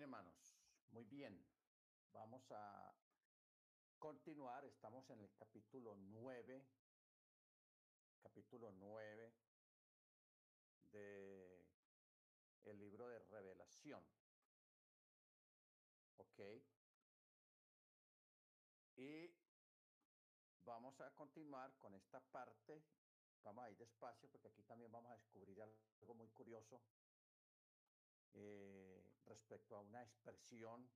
Hermanos. Muy bien. Vamos a continuar. Estamos en el capítulo 9, capítulo 9 de el libro de revelación. ¿Ok? Y vamos a continuar con esta parte. Vamos a ir despacio porque aquí también vamos a descubrir algo muy curioso eh, respecto a una expresión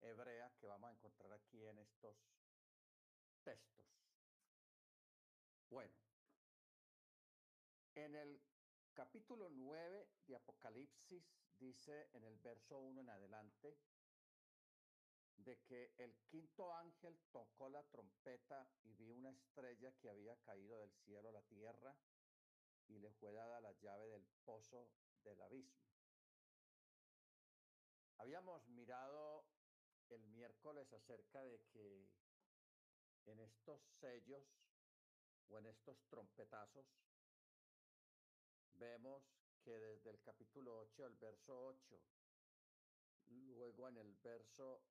hebrea que vamos a encontrar aquí en estos textos. Bueno, en el capítulo 9 de Apocalipsis dice en el verso 1 en adelante de que el quinto ángel tocó la trompeta y vi una estrella que había caído del cielo a la tierra y le fue dada la llave del pozo del abismo. Habíamos mirado el miércoles acerca de que en estos sellos o en estos trompetazos vemos que desde el capítulo 8 el verso 8, luego en el verso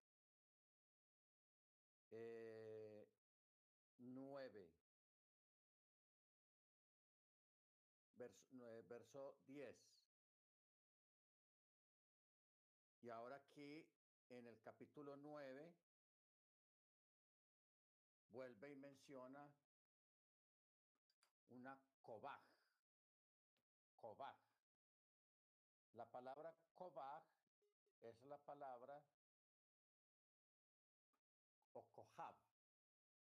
eh, 9, verso, 9, verso 10, capítulo 9 vuelve y menciona una kobaj. Kobaj. La palabra kobaj es la palabra o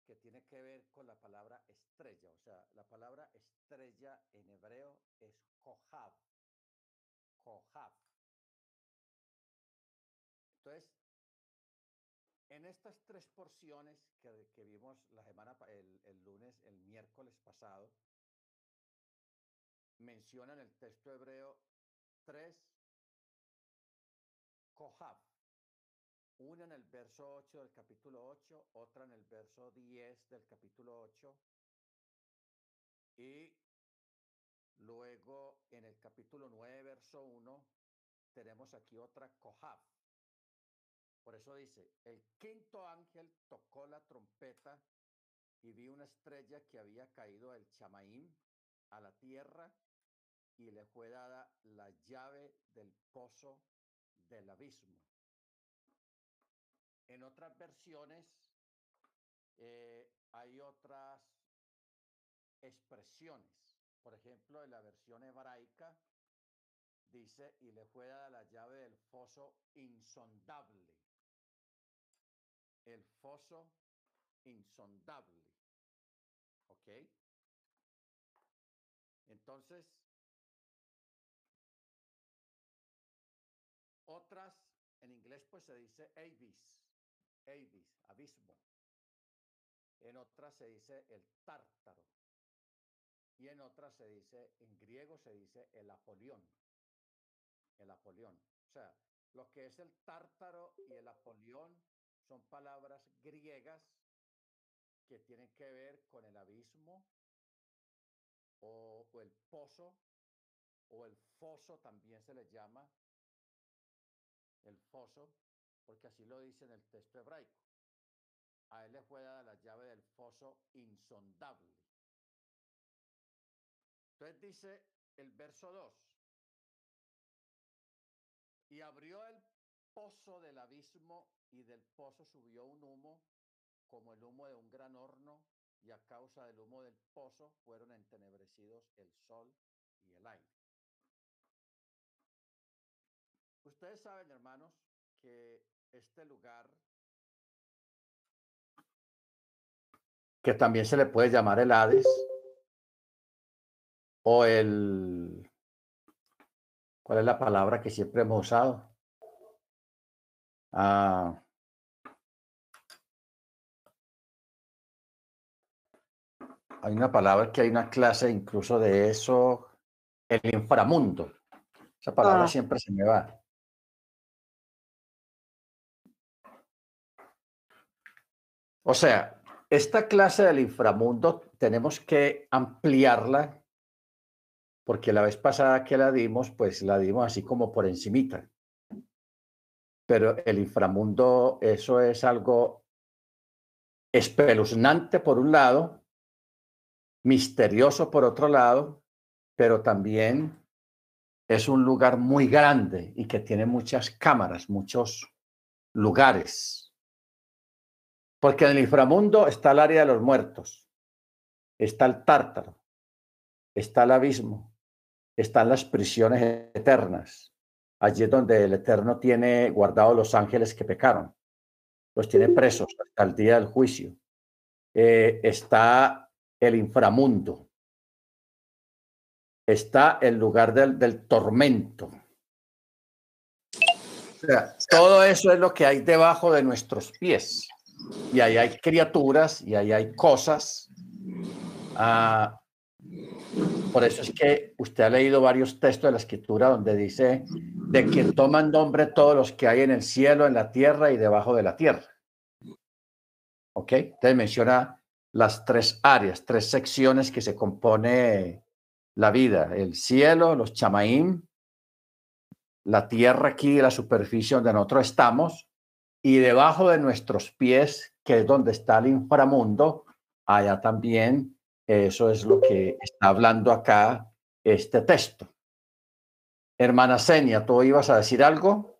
que tiene que ver con la palabra estrella. O sea, la palabra estrella en hebreo es kohab. Kohab. Estas tres porciones que, que vimos la semana, el, el, lunes, el miércoles pasado, mencionan el texto hebreo tres kohab. Una en el verso 8 del capítulo 8, otra en el verso 10 del capítulo 8 y luego en el capítulo 9, verso 1, tenemos aquí otra kohab. Por eso dice, el quinto ángel tocó la trompeta y vi una estrella que había caído del chamaín a la tierra y le fue dada la llave del pozo del abismo. En otras versiones eh, hay otras expresiones. Por ejemplo, en la versión hebraica dice, y le fue dada la llave del foso insondable el foso insondable. ¿Ok? Entonces, otras, en inglés pues se dice abyss, abyss, abismo. En otras se dice el tártaro. Y en otras se dice, en griego se dice el apolión. El apolión. O sea, lo que es el tártaro y el apolión son palabras griegas que tienen que ver con el abismo o, el pozo o el foso también se le llama el foso porque así lo dice en el texto hebraico. A él le fue dada la llave del foso insondable. Entonces dice el verso 2. Y abrió el pozo del abismo y del pozo subió un humo como el humo de un gran horno y a causa del humo del pozo fueron entenebrecidos el sol y el aire. Ustedes saben, hermanos, que este lugar, que también se le puede llamar el Hades, o el, ¿cuál es la palabra que siempre hemos usado? Ah, hay una palabra que hay una clase incluso de eso, el inframundo. Esa palabra Ah. siempre se me va. O sea, esta clase del inframundo tenemos que ampliarla porque la vez pasada que la dimos, pues la dimos así como por encimita. Pero el inframundo, eso es algo espeluznante por un lado, misterioso por otro lado, pero también es un lugar muy grande y que tiene muchas cámaras, muchos lugares. Porque en el inframundo está el área de los muertos, está el tártaro, está el abismo, están las prisiones eternas. Allí es donde el Eterno tiene guardados los ángeles que pecaron. Los tiene presos hasta el día del juicio. Eh, está el inframundo. Está el lugar del, del tormento. O sea, todo eso es lo que hay debajo de nuestros pies. Y ahí hay criaturas y ahí hay cosas. Ah, por eso es que usted ha leído varios textos de la escritura donde dice de que toman nombre todos los que hay en el cielo, en la tierra y debajo de la tierra. ¿Ok? Entonces menciona las tres áreas, tres secciones que se compone la vida. El cielo, los chamaim, la tierra aquí, la superficie donde nosotros estamos, y debajo de nuestros pies, que es donde está el inframundo, allá también eso es lo que está hablando acá este texto. Hermana Senia, ¿tú ibas a decir algo?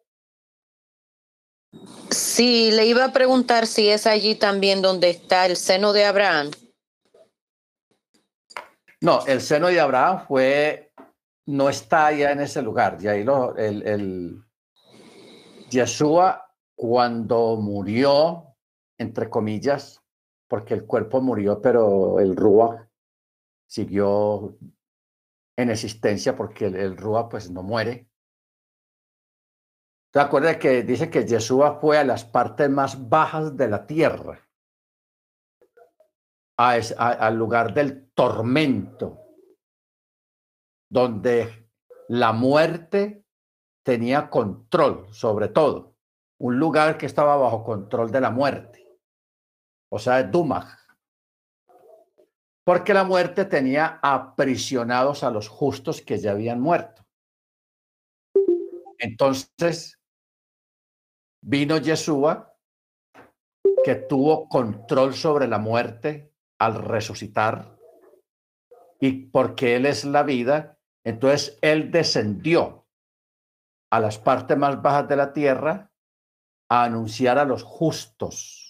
Sí, le iba a preguntar si es allí también donde está el seno de Abraham. No, el seno de Abraham fue, no está allá en ese lugar. Y ahí lo, el, el Yeshua, cuando murió, entre comillas, porque el cuerpo murió, pero el Rúa siguió en existencia porque el, el Rúa pues no muere. ¿Te acuerdas que dice que Yeshua fue a las partes más bajas de la tierra? al lugar del tormento, donde la muerte tenía control sobre todo, un lugar que estaba bajo control de la muerte o sea, Dumag. Porque la muerte tenía aprisionados a los justos que ya habían muerto. Entonces, vino Yeshua, que tuvo control sobre la muerte al resucitar, y porque Él es la vida, entonces Él descendió a las partes más bajas de la tierra a anunciar a los justos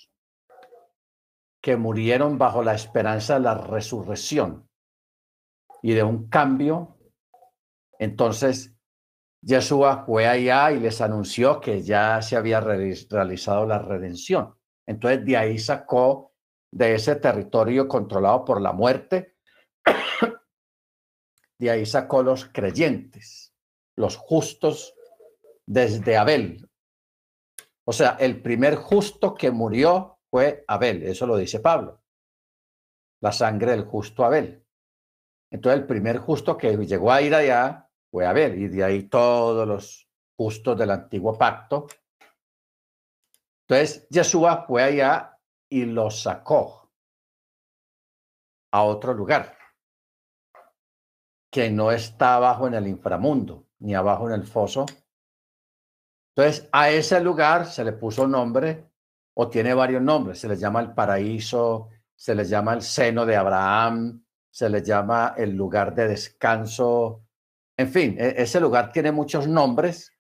que murieron bajo la esperanza de la resurrección y de un cambio. Entonces, Yeshua fue allá y les anunció que ya se había realizado la redención. Entonces, de ahí sacó de ese territorio controlado por la muerte, de ahí sacó los creyentes, los justos desde Abel. O sea, el primer justo que murió fue Abel, eso lo dice Pablo, la sangre del justo Abel. Entonces el primer justo que llegó a ir allá fue Abel y de ahí todos los justos del antiguo pacto. Entonces Yeshua fue allá y los sacó a otro lugar que no está abajo en el inframundo ni abajo en el foso. Entonces a ese lugar se le puso nombre o tiene varios nombres. Se les llama el paraíso, se les llama el seno de Abraham, se les llama el lugar de descanso. En fin, e-, ese lugar tiene muchos nombres.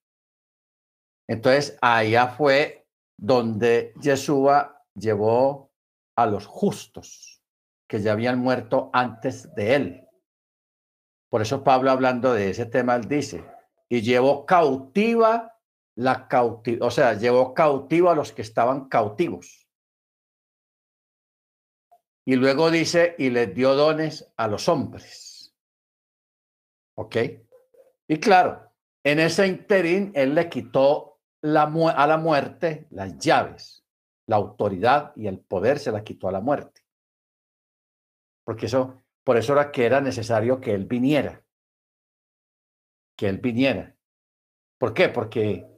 Entonces, allá fue donde Yeshua llevó a los justos que ya habían muerto antes de él. Por eso Pablo hablando de ese tema, dice, y llevó cautiva la o sea, llevó cautivo a los que estaban cautivos. Y luego dice, y les dio dones a los hombres. ¿Ok? Y claro, en ese interín, él le quitó la a la muerte las llaves, la autoridad y el poder se la quitó a la muerte. Porque eso, por eso era que era necesario que él viniera. Que él viniera. ¿Por qué? Porque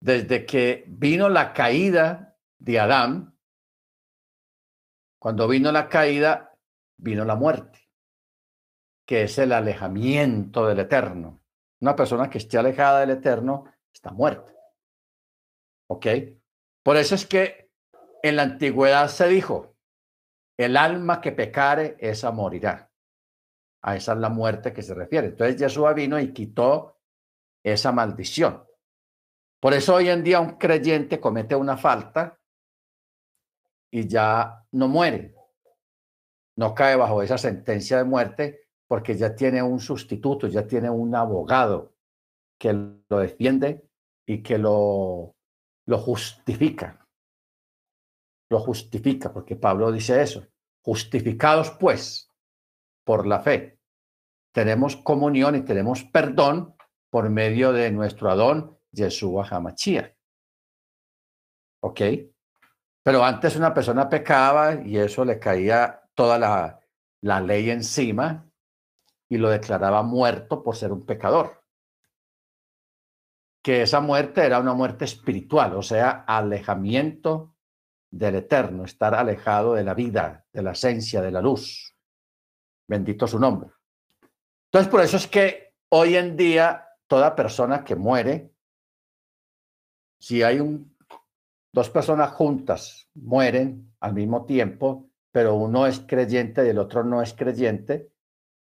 desde que vino la caída de Adán, cuando vino la caída, vino la muerte, que es el alejamiento del eterno. Una persona que esté alejada del eterno está muerta. ¿Ok? Por eso es que en la antigüedad se dijo, el alma que pecare, esa morirá. A esa es la muerte que se refiere. Entonces Jesús vino y quitó esa maldición. Por eso hoy en día un creyente comete una falta y ya no muere. No cae bajo esa sentencia de muerte porque ya tiene un sustituto, ya tiene un abogado que lo defiende y que lo, lo justifica. Lo justifica, porque Pablo dice eso. Justificados pues por la fe. Tenemos comunión y tenemos perdón por medio de nuestro Adón, Yeshua Hamachia. ¿Ok? Pero antes una persona pecaba y eso le caía toda la, la ley encima y lo declaraba muerto por ser un pecador. Que esa muerte era una muerte espiritual, o sea, alejamiento del eterno, estar alejado de la vida, de la esencia, de la luz. Bendito su nombre. Entonces, por eso es que hoy en día toda persona que muere, si hay un, dos personas juntas mueren al mismo tiempo, pero uno es creyente y el otro no es creyente,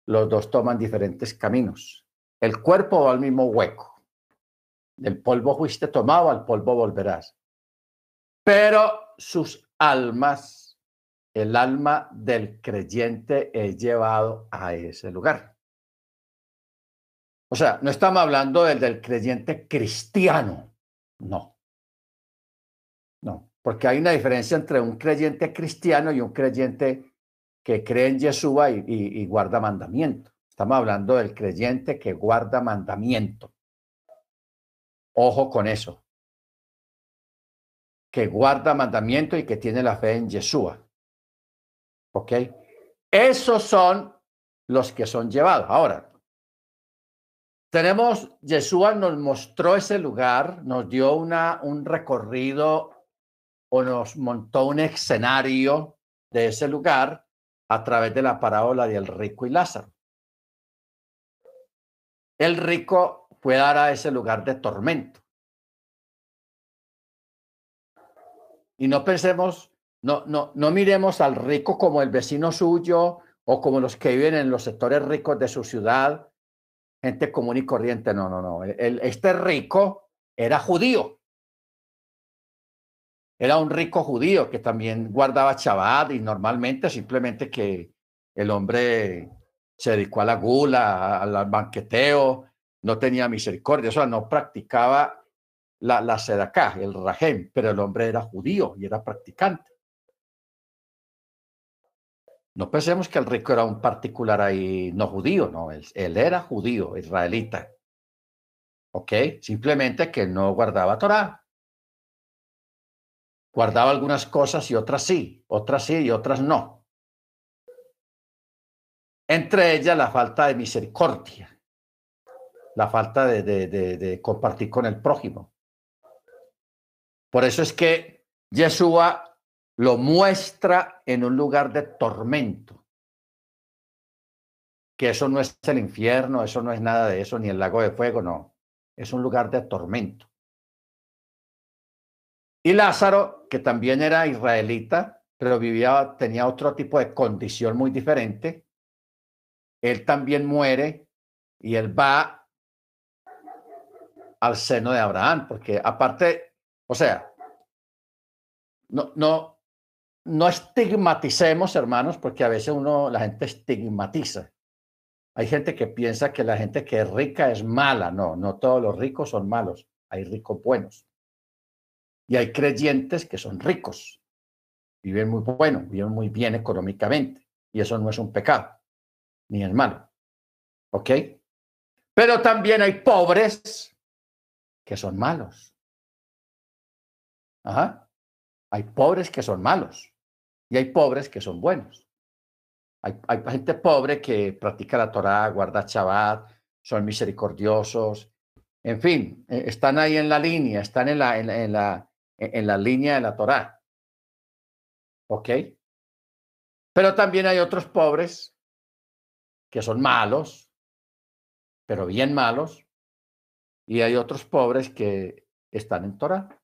los dos toman diferentes caminos. El cuerpo va al mismo hueco. Del polvo fuiste tomado, al polvo volverás. Pero sus almas, el alma del creyente es llevado a ese lugar. O sea, no estamos hablando del, del creyente cristiano, no. No, porque hay una diferencia entre un creyente cristiano y un creyente que cree en Yeshua y, guarda mandamiento. Estamos hablando del creyente que guarda mandamiento. Ojo con eso. Que guarda mandamiento y que tiene la fe en Yeshua. ¿Ok? Esos son los que son llevados. Ahora, tenemos, Yeshua nos mostró ese lugar, nos dio una, un recorrido o nos montó un escenario de ese lugar a través de la parábola del rico y Lázaro. El rico fue dar a ese lugar de tormento. Y no pensemos, no, no, no miremos al rico como el vecino suyo o como los que viven en los sectores ricos de su ciudad gente común y corriente. No, no, no. Este rico era judío. Era un rico judío que también guardaba Shabbat y normalmente simplemente que el hombre se dedicó a la gula, al banqueteo, no tenía misericordia, o sea, no practicaba la, la el rajem, pero el hombre era judío y era practicante. No pensemos que el rico era un particular ahí no judío, no, él, era judío, israelita. ¿Ok? Simplemente que no guardaba Torah. Guardaba algunas cosas y otras sí, otras sí y otras no. Entre ellas la falta de misericordia, la falta de, de, de compartir con el prójimo. Por eso es que Yeshua lo muestra en un lugar de tormento. Que eso no es el infierno, eso no es nada de eso, ni el lago de fuego, no. Es un lugar de tormento. Y Lázaro, que también era israelita, pero vivía, tenía otro tipo de condición muy diferente, él también muere y él va al seno de Abraham, porque aparte, o sea, no, no, no estigmaticemos, hermanos, porque a veces uno, la gente estigmatiza. Hay gente que piensa que la gente que es rica es mala. No, no todos los ricos son malos. Hay ricos buenos. Y hay creyentes que son ricos. Viven muy bueno, viven muy bien económicamente. Y eso no es un pecado, ni es malo. ¿Ok? Pero también hay pobres que son malos. Ajá. Hay pobres que son malos. Y hay pobres que son buenos. Hay, gente pobre que practica la Torah, guarda Shabbat, son misericordiosos. En fin, eh, están ahí en la línea, están en la, en, la, en la línea de la Torah. ¿Ok? Pero también hay otros pobres que son malos, pero bien malos. Y hay otros pobres que están en Torah.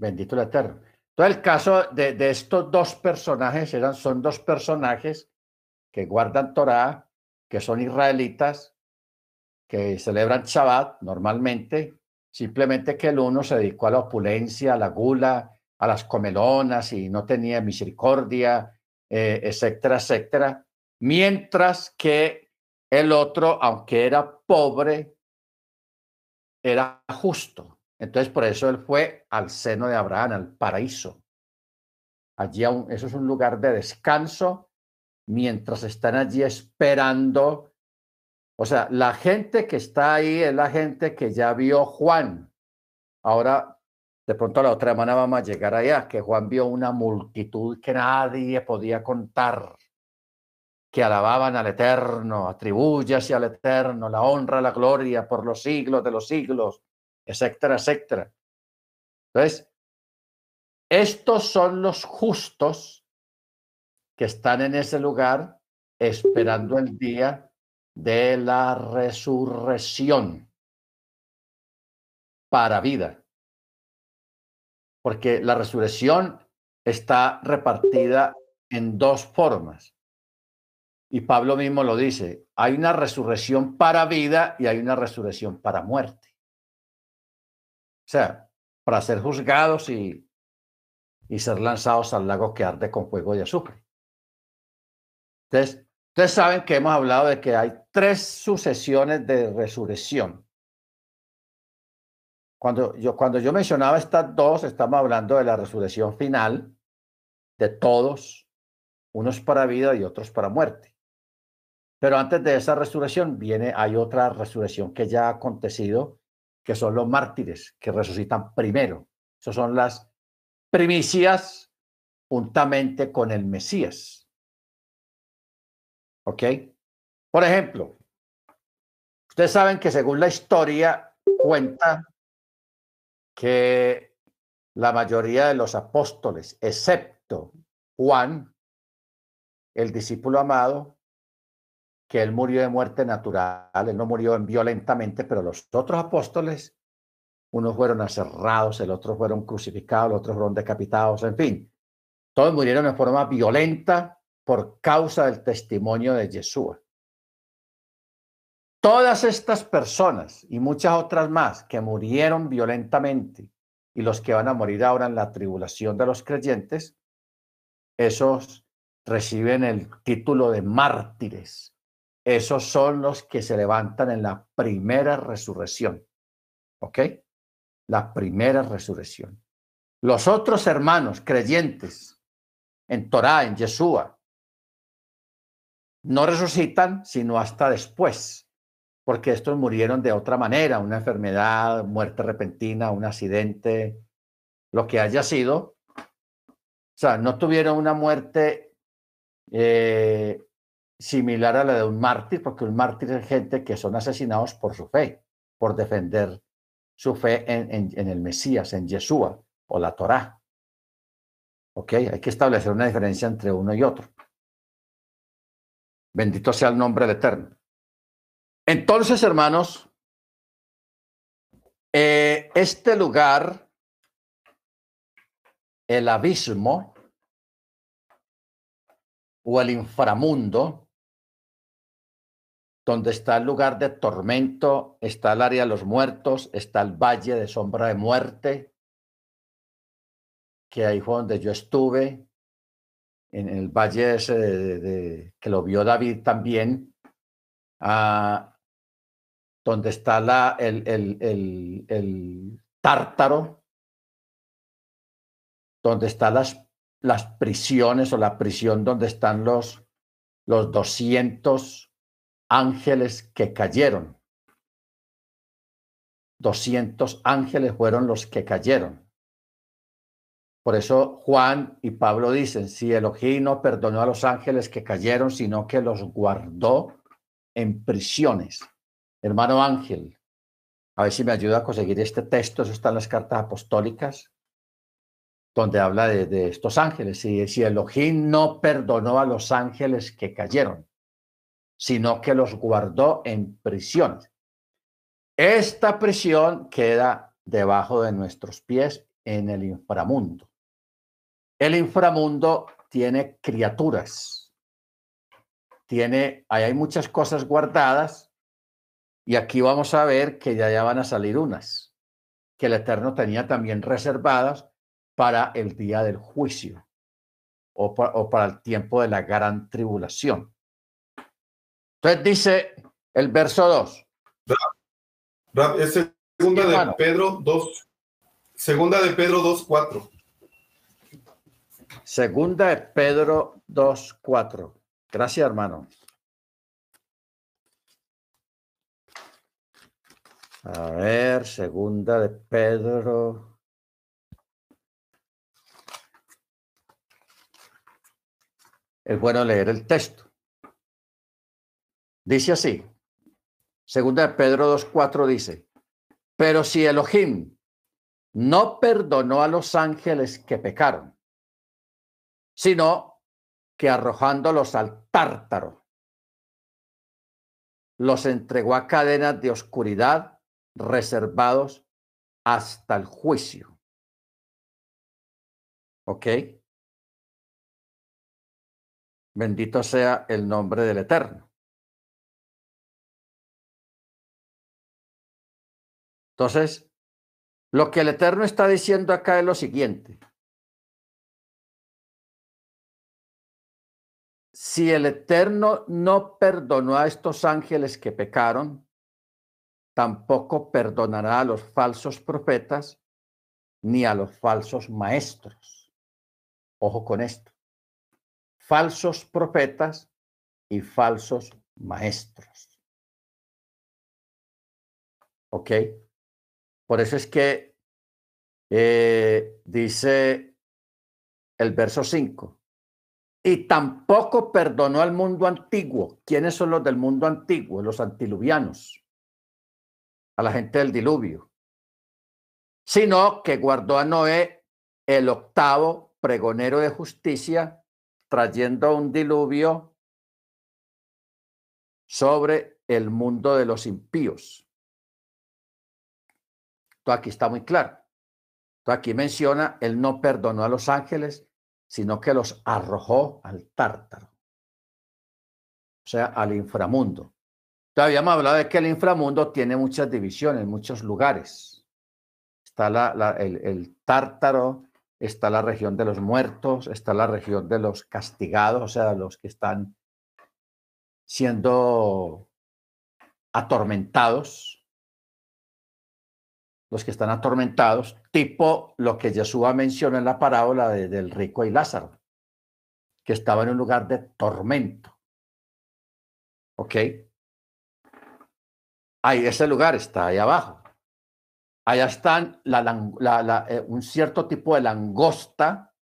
Bendito el Eterno. Entonces, el caso de, de estos dos personajes eran, son dos personajes que guardan Torah, que son israelitas, que celebran Shabbat normalmente, simplemente que el uno se dedicó a la opulencia, a la gula, a las comelonas y no tenía misericordia, eh, etcétera, etcétera, mientras que el otro, aunque era pobre, era justo. Entonces, por eso él fue al seno de Abraham, al paraíso. Allí aún, eso es un lugar de descanso mientras están allí esperando. O sea, la gente que está ahí es la gente que ya vio Juan. Ahora, de pronto la otra semana vamos a llegar allá, que Juan vio una multitud que nadie podía contar, que alababan al Eterno, atribuyase al Eterno la honra, la gloria por los siglos de los siglos, etcétera, etcétera. Entonces, estos son los justos que están en ese lugar esperando el día de la resurrección para vida. Porque la resurrección está repartida en dos formas. Y Pablo mismo lo dice, hay una resurrección para vida y hay una resurrección para muerte. O sea, para ser juzgados y, y ser lanzados al lago que arde con fuego y azufre. Entonces, ustedes saben que hemos hablado de que hay tres sucesiones de resurrección. Cuando yo, cuando yo mencionaba estas dos, estamos hablando de la resurrección final de todos, unos para vida y otros para muerte. Pero antes de esa resurrección viene, hay otra resurrección que ya ha acontecido, que son los mártires, que resucitan primero. Esas son las primicias juntamente con el Mesías. ¿Ok? Por ejemplo, ustedes saben que según la historia cuenta que la mayoría de los apóstoles, excepto Juan, el discípulo amado, que él murió de muerte natural, él no murió violentamente, pero los otros apóstoles, unos fueron aserrados, el otro fueron crucificados, los otros fueron decapitados, en fin, todos murieron de forma violenta por causa del testimonio de Yeshua. Todas estas personas y muchas otras más que murieron violentamente y los que van a morir ahora en la tribulación de los creyentes, esos reciben el título de mártires. Esos son los que se levantan en la primera resurrección. ¿Ok? La primera resurrección. Los otros hermanos creyentes en Torah, en Yeshua, no resucitan sino hasta después, porque estos murieron de otra manera, una enfermedad, muerte repentina, un accidente, lo que haya sido. O sea, no tuvieron una muerte eh, similar a la de un mártir, porque un mártir es gente que son asesinados por su fe, por defender su fe en, el Mesías, en Yeshua o la Torá. ¿Ok? Hay que establecer una diferencia entre uno y otro. Bendito sea el nombre del Eterno. Entonces, hermanos, eh, este lugar, el abismo o el inframundo, donde está el lugar de tormento, está el área de los muertos, está el valle de sombra de muerte, que ahí fue donde yo estuve, en el valle que lo vio David también, ah, donde está la, el, el, el, tártaro, donde están las, las prisiones o la prisión donde están los, los 200 ángeles que cayeron. 200 ángeles fueron los que cayeron. Por eso Juan y Pablo dicen, si Elohim no perdonó a los ángeles que cayeron, sino que los guardó en prisiones. Hermano Ángel, a ver si me ayuda a conseguir este texto, eso está en las cartas apostólicas, donde habla de, estos ángeles. Si, si Elohim no perdonó a los ángeles que cayeron, sino que los guardó en prisiones. Esta prisión queda debajo de nuestros pies en el inframundo. El inframundo tiene criaturas, tiene, ahí hay muchas cosas guardadas y aquí vamos a ver que ya, ya van a salir unas que el Eterno tenía también reservadas para el día del juicio o, para el tiempo de la gran tribulación. Entonces dice el verso 2. es segunda de Pedro 2, segunda de Pedro 2, 4. Segunda de Pedro 2, 4. Gracias, hermano. A ver, segunda de Pedro. Es bueno leer el texto. Dice así. Segunda de Pedro 2.4 dice, pero si Elohim no perdonó a los ángeles que pecaron, sino que arrojándolos al tártaro, los entregó a cadenas de oscuridad reservados hasta el juicio. ¿Ok? Bendito sea el nombre del Eterno. Entonces, lo que el Eterno está diciendo acá es lo siguiente. Si el Eterno no perdonó a estos ángeles que pecaron, tampoco perdonará a los falsos profetas ni a los falsos maestros. Ojo con esto. Falsos profetas y falsos maestros. ¿Ok? Por eso es que eh, dice el verso 5. Y tampoco perdonó al mundo antiguo. ¿Quiénes son los del mundo antiguo? Los antiluvianos a la gente del diluvio, sino que guardó a Noé el octavo pregonero de justicia, trayendo un diluvio sobre el mundo de los impíos. Aquí está muy claro. Esto aquí menciona, él no perdonó a los ángeles, sino que los arrojó al tártaro, o sea, al inframundo. Todavía hemos hablado de que el inframundo tiene muchas divisiones, muchos lugares. Está el, tártaro, está la región de los muertos, está la región de los castigados, o sea, los que están siendo atormentados, los que están atormentados, tipo lo que Jesús mencionó en la parábola del rico y Lázaro, que estaba en un lugar de tormento. ¿Ok? Ahí, ese lugar está ahí abajo. Allá están eh, un cierto tipo de langosta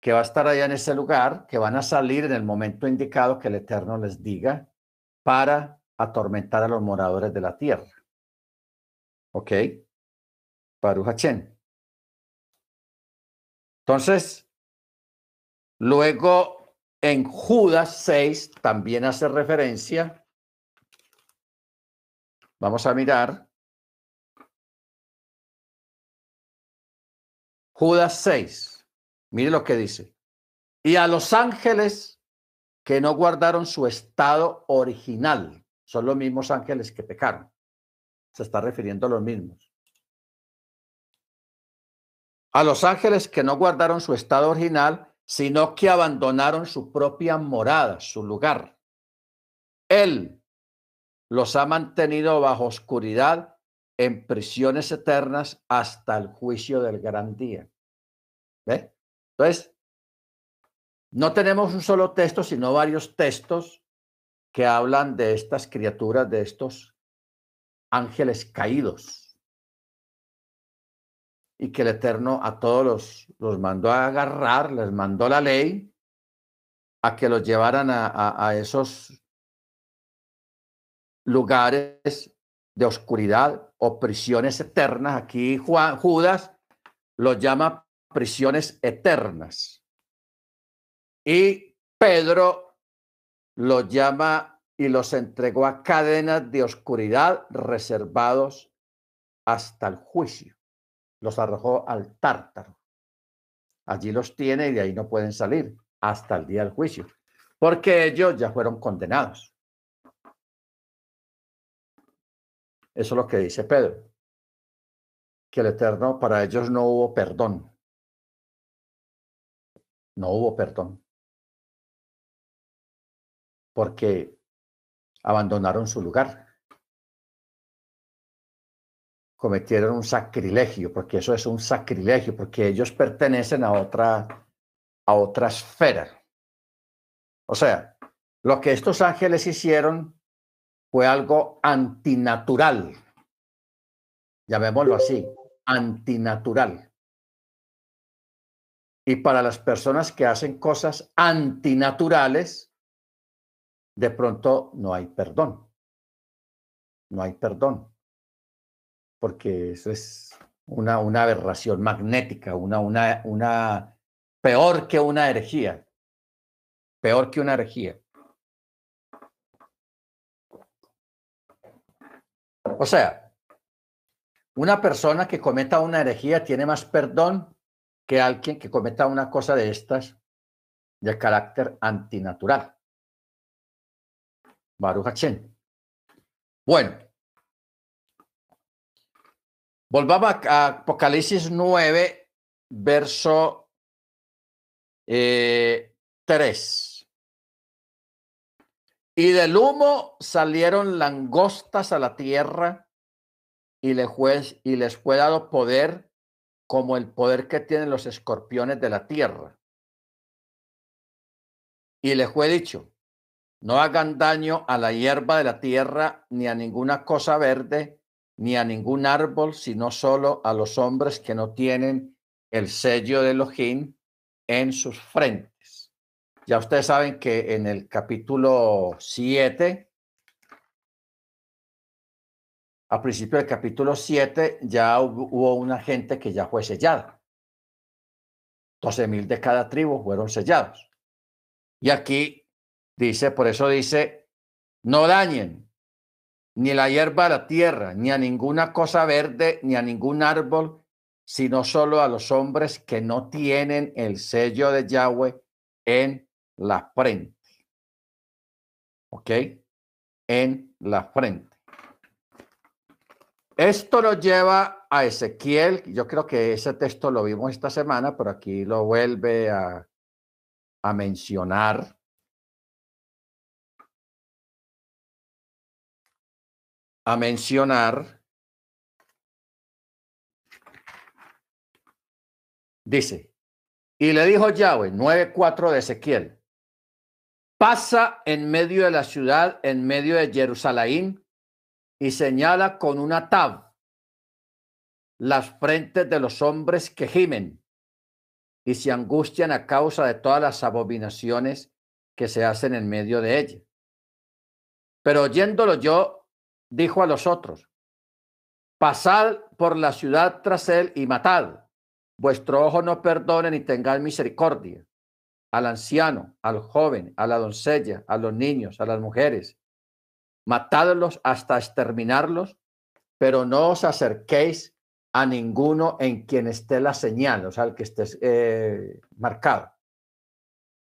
que va a estar allá en ese lugar, que van a salir en el momento indicado que el Eterno les diga para atormentar a los moradores de la tierra. ¿Ok? Baruch Entonces, luego en Judas 6 también hace referencia Vamos a mirar. Judas 6. Mire lo que dice. Y a los ángeles que no guardaron su estado original. Son los mismos ángeles que pecaron. Se está refiriendo a los mismos. A los ángeles que no guardaron su estado original, sino que abandonaron su propia morada, su lugar. Él, los ha mantenido bajo oscuridad en prisiones eternas hasta el juicio del gran día. ¿Ve? Entonces, no tenemos un solo texto, sino varios textos que hablan de estas criaturas, de estos ángeles caídos. Y que el Eterno a todos los, los mandó a agarrar, les mandó la ley a que los llevaran a, esos lugares de oscuridad o prisiones eternas. Aquí Juan, Judas los llama prisiones eternas. Y Pedro los llama y los entregó a cadenas de oscuridad reservados hasta el juicio. los arrojó al tártaro. Allí los tiene y de ahí no pueden salir hasta el día del juicio, porque ellos ya fueron condenados. Eso es lo que dice Pedro, que el Eterno para ellos no hubo perdón. No hubo perdón. Porque abandonaron su lugar. Cometieron un sacrilegio, porque eso es un sacrilegio, porque ellos pertenecen a otra, a otra esfera. O sea, lo que estos ángeles hicieron fue algo antinatural. Llamémoslo así, antinatural. Y para las personas que hacen cosas antinaturales, de pronto no hay perdón. No hay perdón. Porque eso es una, aberración magnética, una, una, una peor que una herejía. Peor que una herejía. O sea, una persona que cometa una herejía tiene más perdón que alguien que cometa una cosa de estas de carácter antinatural. Baruch Bueno, volvamos a Apocalipsis 9, verso 3. Eh, y del humo salieron langostas a la tierra y les, fue, y les fue dado poder como el poder que tienen los escorpiones de la tierra. Y les fue dicho, no hagan daño a la hierba de la tierra, ni a ninguna cosa verde, ni a ningún árbol, sino solo a los hombres que no tienen el sello de Elohim en sus frentes. Ya ustedes saben que en el capítulo 7, a principio del capítulo 7, ya hubo una gente que ya fue sellada. 12 mil de cada tribu fueron sellados. Y aquí dice, por eso dice, no dañen ni la hierba a la tierra, ni a ninguna cosa verde, ni a ningún árbol, sino solo a los hombres que no tienen el sello de Yahweh en la frente. ¿Ok? En la frente. Esto nos lleva a Ezequiel. Yo creo que ese texto lo vimos esta semana, pero aquí lo vuelve a, a mencionar. A mencionar. Dice, y le dijo Yahweh, 9.4 de Ezequiel, pasa en medio de la ciudad, en medio de Jerusalén, y señala con una tab las frentes de los hombres que gimen y se angustian a causa de todas las abominaciones que se hacen en medio de ella. Pero oyéndolo yo, dijo a los otros, pasad por la ciudad tras él y matad. Vuestro ojo no perdone ni tenga misericordia al anciano, al joven, a la doncella, a los niños, a las mujeres. Matadlos hasta exterminarlos, pero no os acerquéis a ninguno en quien esté la señal, o sea, el que esté eh, marcado.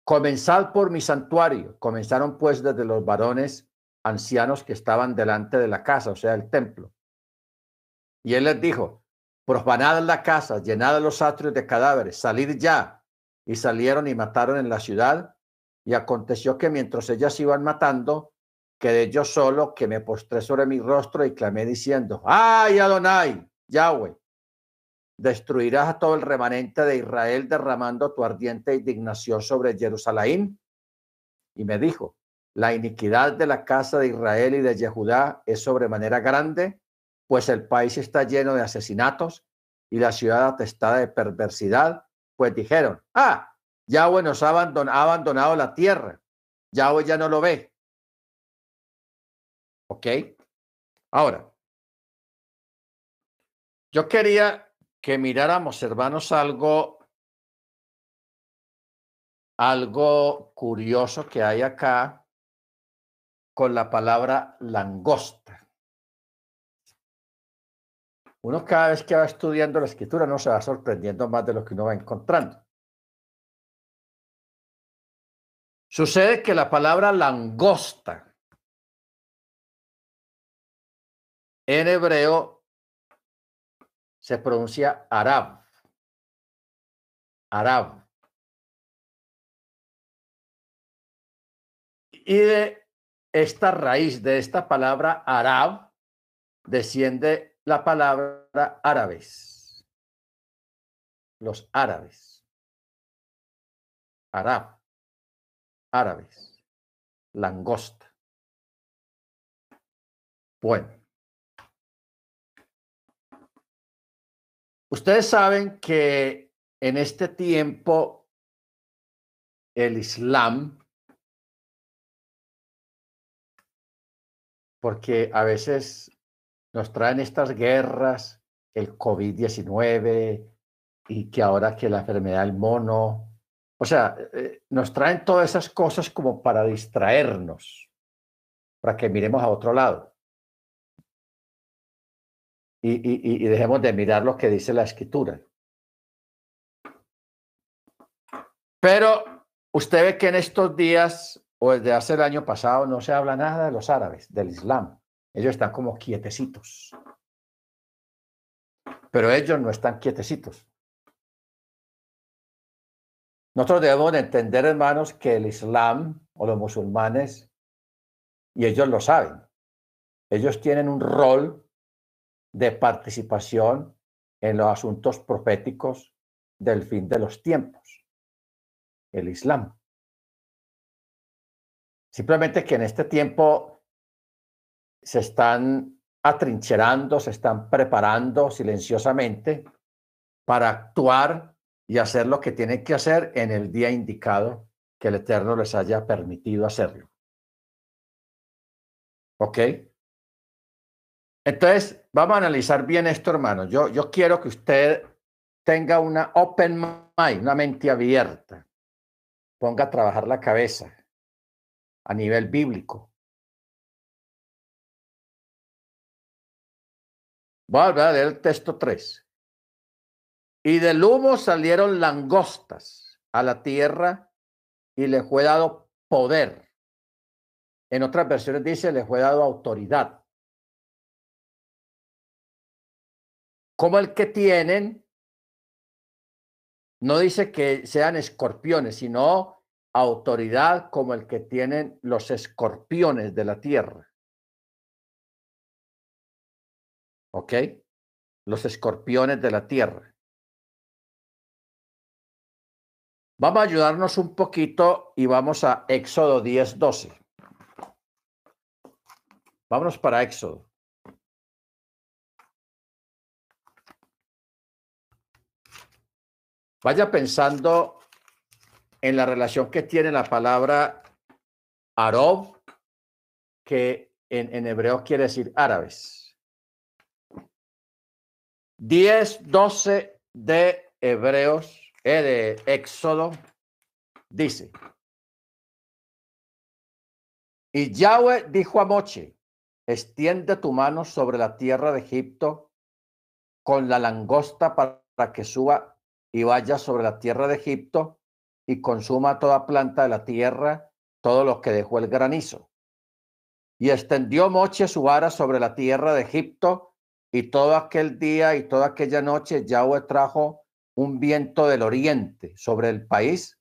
Comenzad por mi santuario. Comenzaron pues desde los varones ancianos que estaban delante de la casa, o sea, el templo. Y él les dijo, profanad la casa, llenad los atrios de cadáveres, salid ya, y salieron y mataron en la ciudad. Y aconteció que mientras ellas iban matando, quedé yo solo, que me postré sobre mi rostro y clamé diciendo, ¡ay, Adonai, Yahweh! Destruirás a todo el remanente de Israel derramando tu ardiente indignación sobre Jerusalén. Y me dijo, la iniquidad de la casa de Israel y de Yehudá es sobremanera grande, pues el país está lleno de asesinatos y la ciudad atestada de perversidad pues dijeron, ah, Yahweh nos ha abandonado, ha abandonado la tierra. Yahweh ya no lo ve. ¿Ok? Ahora, yo quería que miráramos, hermanos, algo, algo curioso que hay acá con la palabra langosta. uno cada vez que va estudiando la escritura no se va sorprendiendo más de lo que uno va encontrando. Sucede que la palabra langosta en hebreo se pronuncia arab. Arab. Y de esta raíz, de esta palabra arab, desciende la palabra árabes. Los árabes. Arab. Árabes. Langosta. Bueno. Ustedes saben que en este tiempo el Islam porque a veces nos traen estas guerras, el COVID-19 y que ahora que la enfermedad del mono, o sea, eh, nos traen todas esas cosas como para distraernos, para que miremos a otro lado. Y, y dejemos de mirar lo que dice la escritura. Pero usted ve que en estos días o desde hace el año pasado no se habla nada de los árabes, del Islam. Ellos están como quietecitos. Pero ellos no están quietecitos. Nosotros debemos de entender, hermanos, que el Islam o los musulmanes, y ellos lo saben, ellos tienen un rol de participación en los asuntos proféticos del fin de los tiempos. El Islam. Simplemente que en este tiempo se están atrincherando, se están preparando silenciosamente para actuar y hacer lo que tienen que hacer en el día indicado que el Eterno les haya permitido hacerlo. ¿Ok? Entonces, vamos a analizar bien esto, hermano. Yo, yo quiero que usted tenga una open mind, una mente abierta. Ponga a trabajar la cabeza a nivel bíblico. Voy a leer el texto 3. Y del humo salieron langostas a la tierra y le fue dado poder. En otras versiones dice, le fue dado autoridad. Como el que tienen, no dice que sean escorpiones, sino autoridad como el que tienen los escorpiones de la tierra. ¿Ok? Los escorpiones de la tierra. Vamos a ayudarnos un poquito y vamos a Éxodo 10, 12. Vámonos para Éxodo. Vaya pensando en la relación que tiene la palabra Arob, que en, hebreo quiere decir árabes. 10, 12 de Hebreos, eh, de Éxodo, dice, y Yahweh dijo a Moche, extiende tu mano sobre la tierra de Egipto con la langosta para que suba y vaya sobre la tierra de Egipto y consuma toda planta de la tierra, todo lo que dejó el granizo. Y extendió Moche su vara sobre la tierra de Egipto, y todo aquel día y toda aquella noche Yahweh trajo un viento del oriente sobre el país,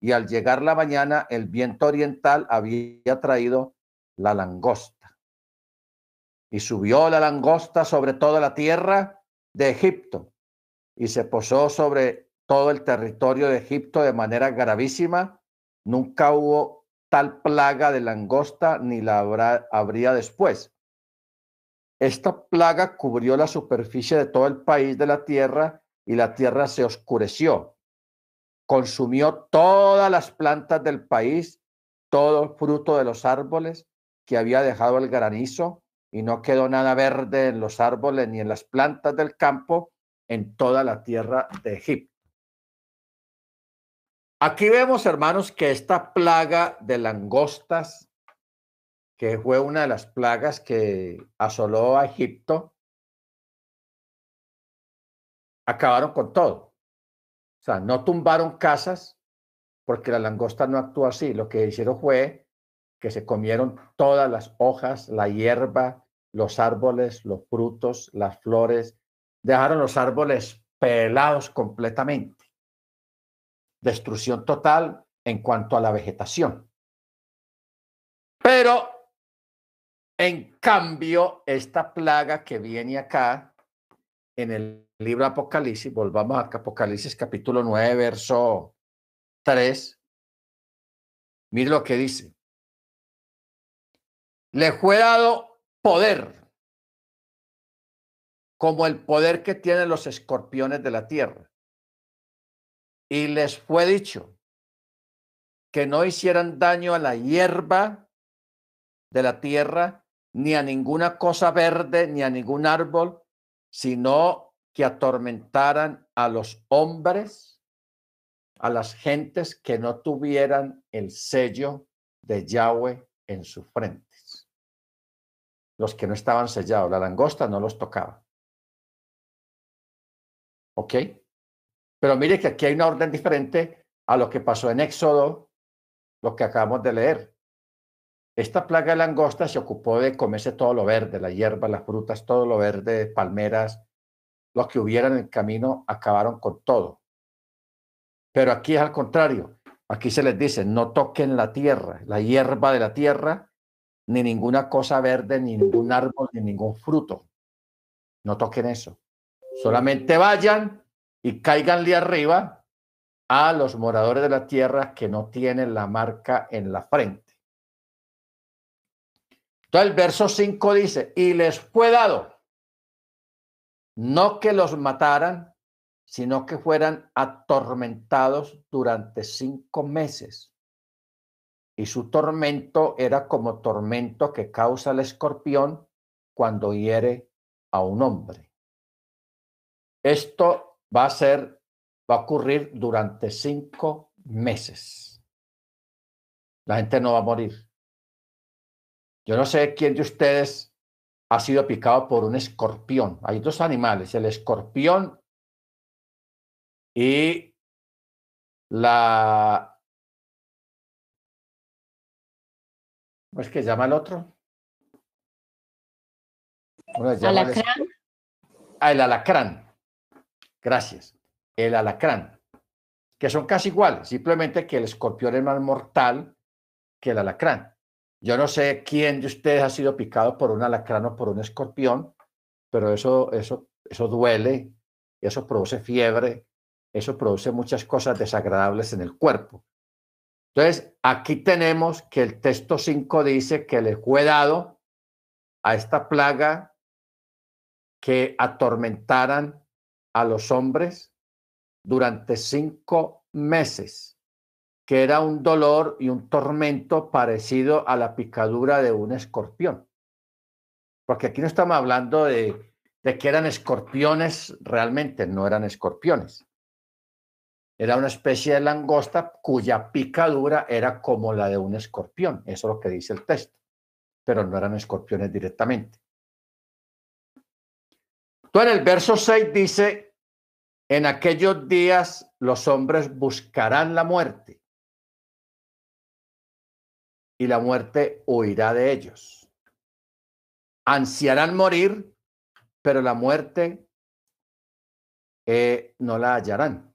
y al llegar la mañana el viento oriental había traído la langosta. Y subió la langosta sobre toda la tierra de Egipto, y se posó sobre todo el territorio de Egipto de manera gravísima. Nunca hubo tal plaga de langosta ni la habrá, habría después. Esta plaga cubrió la superficie de todo el país de la tierra y la tierra se oscureció. Consumió todas las plantas del país, todo el fruto de los árboles que había dejado el granizo y no quedó nada verde en los árboles ni en las plantas del campo en toda la tierra de Egipto. Aquí vemos, hermanos, que esta plaga de langostas, que fue una de las plagas que asoló a Egipto, acabaron con todo. O sea, no tumbaron casas porque la langosta no actúa así. Lo que hicieron fue que se comieron todas las hojas, la hierba, los árboles, los frutos, las flores. Dejaron los árboles pelados completamente. Destrucción total en cuanto a la vegetación. Pero, en cambio, esta plaga que viene acá en el libro Apocalipsis, volvamos a Apocalipsis capítulo 9, verso 3, mire lo que dice. Le fue dado poder, como el poder que tienen los escorpiones de la tierra. Y les fue dicho que no hicieran daño a la hierba de la tierra, ni a ninguna cosa verde, ni a ningún árbol, sino que atormentaran a los hombres, a las gentes que no tuvieran el sello de Yahweh en sus frentes. Los que no estaban sellados, la langosta no los tocaba. ¿Ok? Pero mire que aquí hay una orden diferente a lo que pasó en Éxodo, lo que acabamos de leer. Esta plaga de langosta se ocupó de comerse todo lo verde, la hierba, las frutas, todo lo verde, palmeras, los que hubieran en el camino acabaron con todo. Pero aquí es al contrario. Aquí se les dice, no toquen la tierra, la hierba de la tierra, ni ninguna cosa verde, ni ningún árbol, ni ningún fruto. No toquen eso. Solamente vayan y caiganle arriba a los moradores de la tierra que no tienen la marca en la frente. Entonces el verso 5 dice, y les fue dado, no que los mataran, sino que fueran atormentados durante cinco meses. Y su tormento era como tormento que causa el escorpión cuando hiere a un hombre. Esto va a ser, va a ocurrir durante cinco meses. La gente no va a morir. Yo no sé quién de ustedes ha sido picado por un escorpión. Hay dos animales, el escorpión y la... ¿Cómo es que llama el otro? alacrán. El... Ah, el alacrán. Gracias. El alacrán. Que son casi iguales, simplemente que el escorpión es más mortal que el alacrán. Yo no sé quién de ustedes ha sido picado por un alacrán o por un escorpión, pero eso, eso, eso duele, eso produce fiebre, eso produce muchas cosas desagradables en el cuerpo. Entonces, aquí tenemos que el texto 5 dice que le fue dado a esta plaga que atormentaran a los hombres durante cinco meses que era un dolor y un tormento parecido a la picadura de un escorpión. Porque aquí no estamos hablando de, que eran escorpiones, realmente no eran escorpiones. Era una especie de langosta cuya picadura era como la de un escorpión. Eso es lo que dice el texto. Pero no eran escorpiones directamente. Entonces, en el verso 6 dice, en aquellos días los hombres buscarán la muerte y la muerte huirá de ellos. Ansiarán morir, pero la muerte eh, no la hallarán.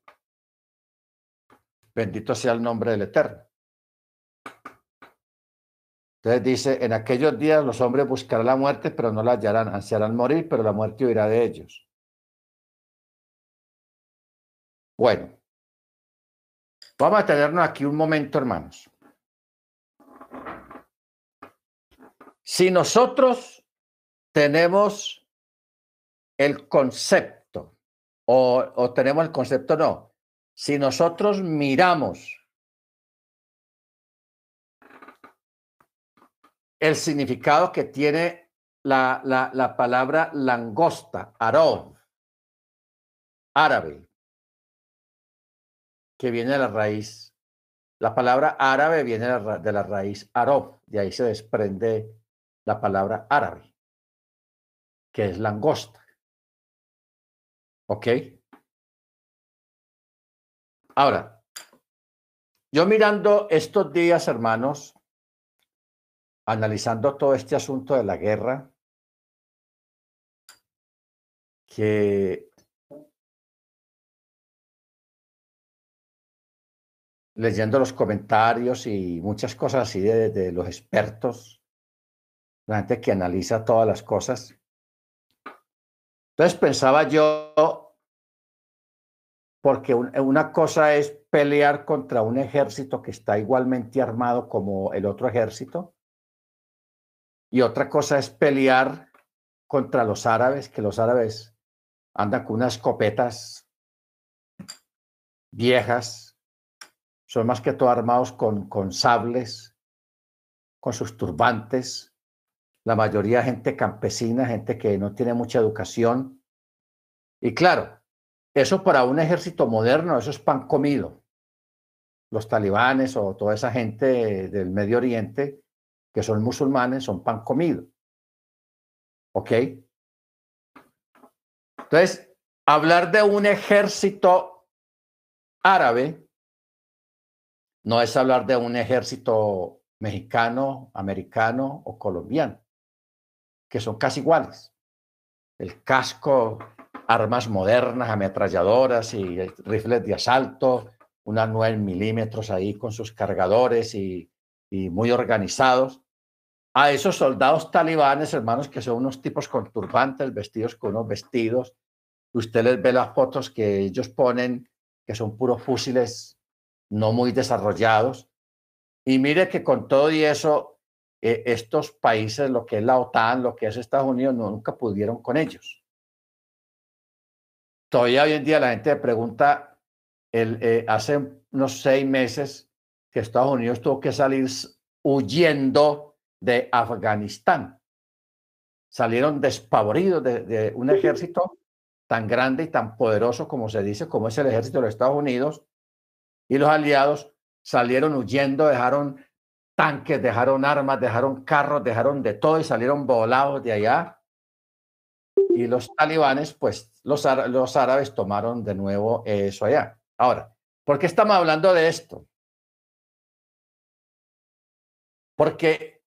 Bendito sea el nombre del Eterno. Entonces dice, en aquellos días los hombres buscarán la muerte, pero no la hallarán. Ansiarán morir, pero la muerte huirá de ellos. Bueno, vamos a tenernos aquí un momento, hermanos. Si nosotros tenemos el concepto, o, tenemos el concepto, no, si nosotros miramos el significado que tiene la, la, palabra langosta, arón, árabe, que viene de la raíz. La palabra árabe viene de la, raíz arob, de ahí se desprende la palabra árabe, que es langosta. ¿Ok? Ahora, yo mirando estos días, hermanos, analizando todo este asunto de la guerra, que leyendo los comentarios y muchas cosas así de, los expertos, la gente que analiza todas las cosas. Entonces pensaba yo, porque una cosa es pelear contra un ejército que está igualmente armado como el otro ejército, y otra cosa es pelear contra los árabes, que los árabes andan con unas escopetas viejas, son más que todo armados con, con sables, con sus turbantes, la mayoría gente campesina, gente que no tiene mucha educación. Y claro, eso para un ejército moderno, eso es pan comido. Los talibanes o toda esa gente del Medio Oriente que son musulmanes son pan comido. ¿Ok? Entonces, hablar de un ejército árabe no es hablar de un ejército mexicano, americano o colombiano, que son casi iguales. El casco, armas modernas, ametralladoras y rifles de asalto, unas 9 milímetros ahí con sus cargadores y, muy organizados a esos soldados talibanes, hermanos, que son unos tipos con turbantes, vestidos con unos vestidos. Usted les ve las fotos que ellos ponen, que son puros fúsiles no muy desarrollados. Y mire que con todo y eso, eh, estos países, lo que es la OTAN, lo que es Estados Unidos, nunca pudieron con ellos. Todavía hoy en día la gente pregunta, el, eh, hace unos seis meses que Estados Unidos tuvo que salir huyendo de Afganistán. Salieron despavoridos de, un ejército tan grande y tan poderoso como se dice, como es el ejército de los Estados Unidos, y los aliados salieron huyendo, dejaron tanques, dejaron armas, dejaron carros, dejaron de todo y salieron volados de allá. Y los talibanes, pues los, los árabes tomaron de nuevo eso allá. Ahora, ¿por qué estamos hablando de esto? Porque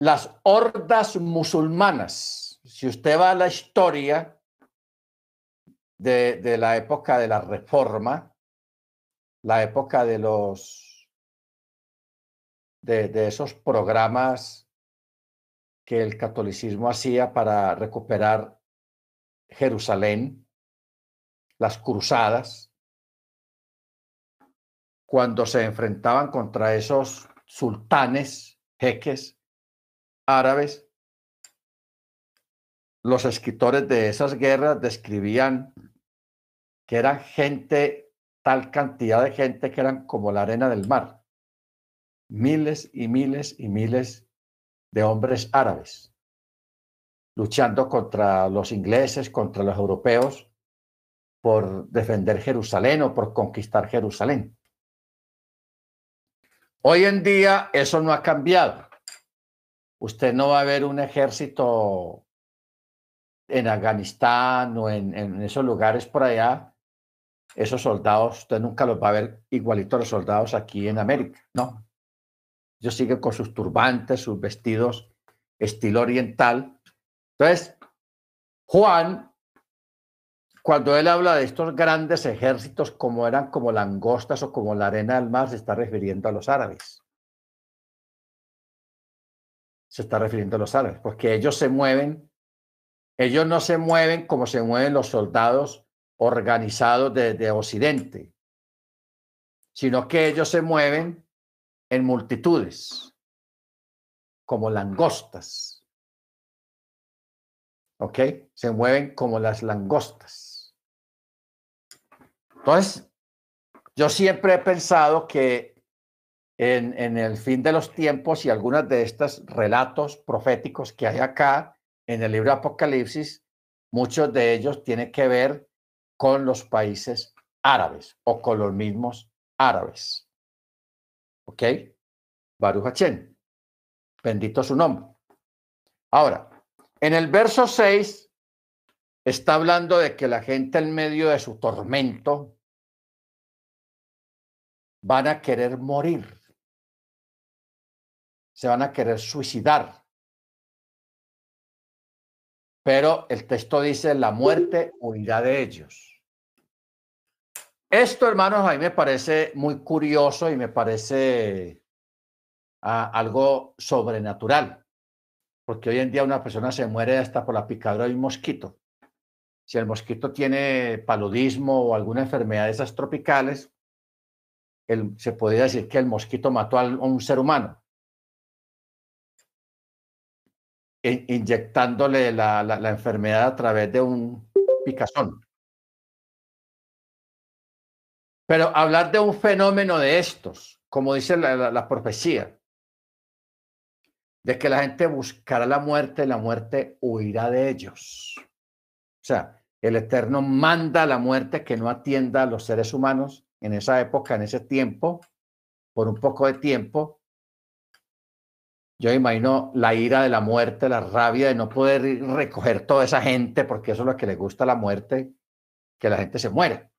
las hordas musulmanas. Si usted va a la historia de, la época de la reforma, la época de los de, esos programas que el catolicismo hacía para recuperar Jerusalén, las cruzadas, cuando se enfrentaban contra esos sultanes, jeques, árabes, los escritores de esas guerras describían que eran gente, tal cantidad de gente que eran como la arena del mar. Miles y miles y miles de hombres árabes luchando contra los ingleses, contra los europeos, por defender Jerusalén o por conquistar Jerusalén. Hoy en día eso no ha cambiado usted no va a ver un ejército en Afganistán o en, esos lugares por allá, esos soldados, usted nunca los va a ver igualito a los soldados aquí en América, no. Ellos siguen con sus turbantes, sus vestidos estilo oriental. Entonces, Juan, cuando él habla de estos grandes ejércitos como eran como langostas o como la arena del mar, se está refiriendo a los árabes se está refiriendo a los árabes, porque ellos se mueven, ellos no se mueven como se mueven los soldados organizados de, Occidente, sino que ellos se mueven en multitudes, como langostas. ¿Ok? Se mueven como las langostas. Entonces, yo siempre he pensado que en, el fin de los tiempos y algunas de estos relatos proféticos que hay acá en el libro Apocalipsis, muchos de ellos tienen que ver con los países árabes o con los mismos árabes. ¿Ok? Baruch Hachem. Bendito su nombre. Ahora, en el verso 6 está hablando de que la gente en medio de su tormento van a querer morir, se van a querer suicidar. Pero el texto dice, la muerte huirá de ellos. Esto, hermanos, a mí me parece muy curioso y me parece algo sobrenatural, porque hoy en día una persona se muere hasta por la picadura de un mosquito. Si el mosquito tiene paludismo o alguna enfermedad de esas tropicales, se podría decir que el mosquito mató a un ser humano, inyectándole la, la, enfermedad a través de un picazón. Pero hablar de un fenómeno de estos, como dice la, la, profecía, de que la gente buscará la muerte, la muerte huirá de ellos. O sea, el Eterno manda la muerte que no atienda a los seres humanos en esa época, en ese tiempo, por un poco de tiempo. Yo imagino la ira de la muerte, la rabia de no poder recoger toda esa gente, porque eso es lo que le gusta a la muerte, que la gente se muere,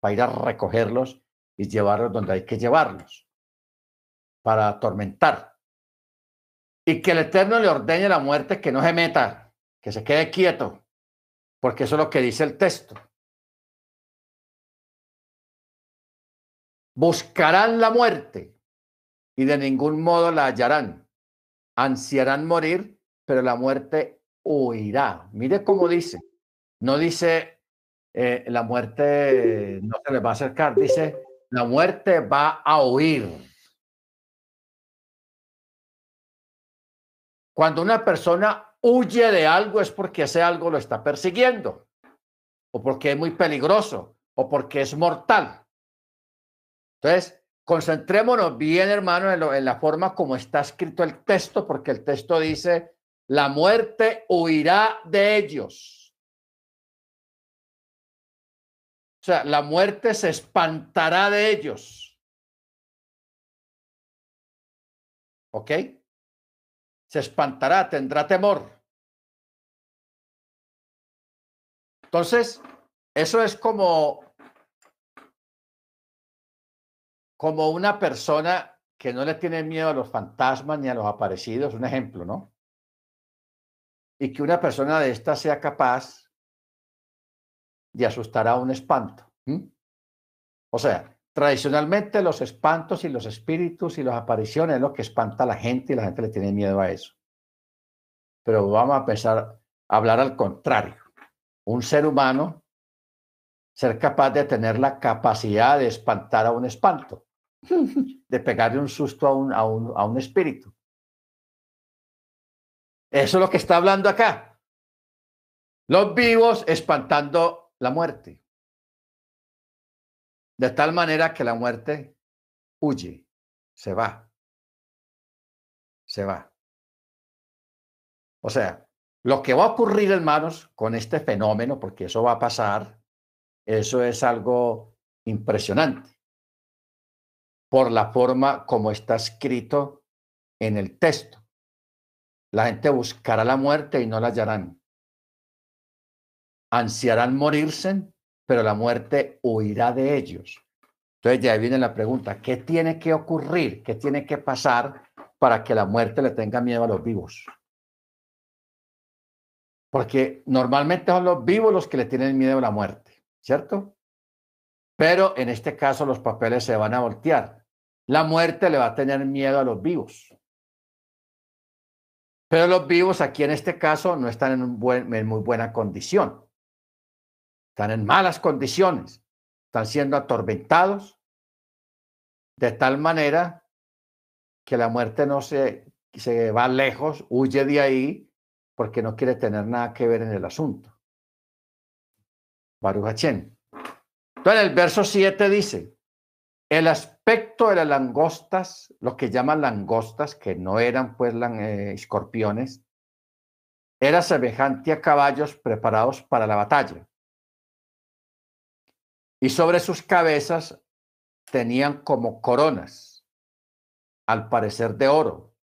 para ir a recogerlos y llevarlos donde hay que llevarlos, para atormentar. Y que el Eterno le ordene a la muerte que no se meta, que se quede quieto, porque eso es lo que dice el texto. Buscarán la muerte y de ningún modo la hallarán. Ansiarán morir, pero la muerte huirá. Mire cómo dice. No dice eh, la muerte no se le va a acercar, dice la muerte va a huir. Cuando una persona huye de algo es porque ese algo lo está persiguiendo, o porque es muy peligroso, o porque es mortal. Entonces, concentrémonos bien, hermano, en, en la forma como está escrito el texto, porque el texto dice, la muerte huirá de ellos. O sea, la muerte se espantará de ellos. ¿Ok? Se espantará, tendrá temor. Entonces, eso es como, como una persona que no le tiene miedo a los fantasmas ni a los aparecidos, un ejemplo, ¿no? Y que una persona de esta sea capaz de asustar a un espanto. O sea, tradicionalmente los espantos y los espíritus y las apariciones es lo que espanta a la gente y la gente le tiene miedo a eso. Pero vamos a pensar, hablar al contrario un ser humano ser capaz de tener la capacidad de espantar a un espanto, de pegarle un susto a un, a un, a un espíritu. Eso es lo que está hablando acá. Los vivos espantando la muerte. De tal manera que la muerte huye, se va. Se va. O sea, lo que va a ocurrir, hermanos, con este fenómeno, porque eso va a pasar, eso es algo impresionante por la forma como está escrito en el texto. La gente buscará la muerte y no la hallarán. Ansiarán morirse, pero la muerte huirá de ellos. Entonces ya viene la pregunta, ¿qué tiene que ocurrir? ¿Qué tiene que pasar para que la muerte le tenga miedo a los vivos? porque normalmente son los vivos los que le tienen miedo a la muerte, ¿cierto? Pero en este caso los papeles se van a voltear. La muerte le va a tener miedo a los vivos. Pero los vivos aquí en este caso no están en, muy buena condición. Están en malas condiciones. Están siendo atormentados de tal manera que la muerte no se, se va lejos, huye de ahí porque no quiere tener nada que ver en el asunto. Baruch Entonces, el verso 7 dice, el aspecto de las langostas, lo que llaman langostas, que no eran pues eh, escorpiones, era semejante a caballos preparados para la batalla. Y sobre sus cabezas tenían como coronas, al parecer de oro,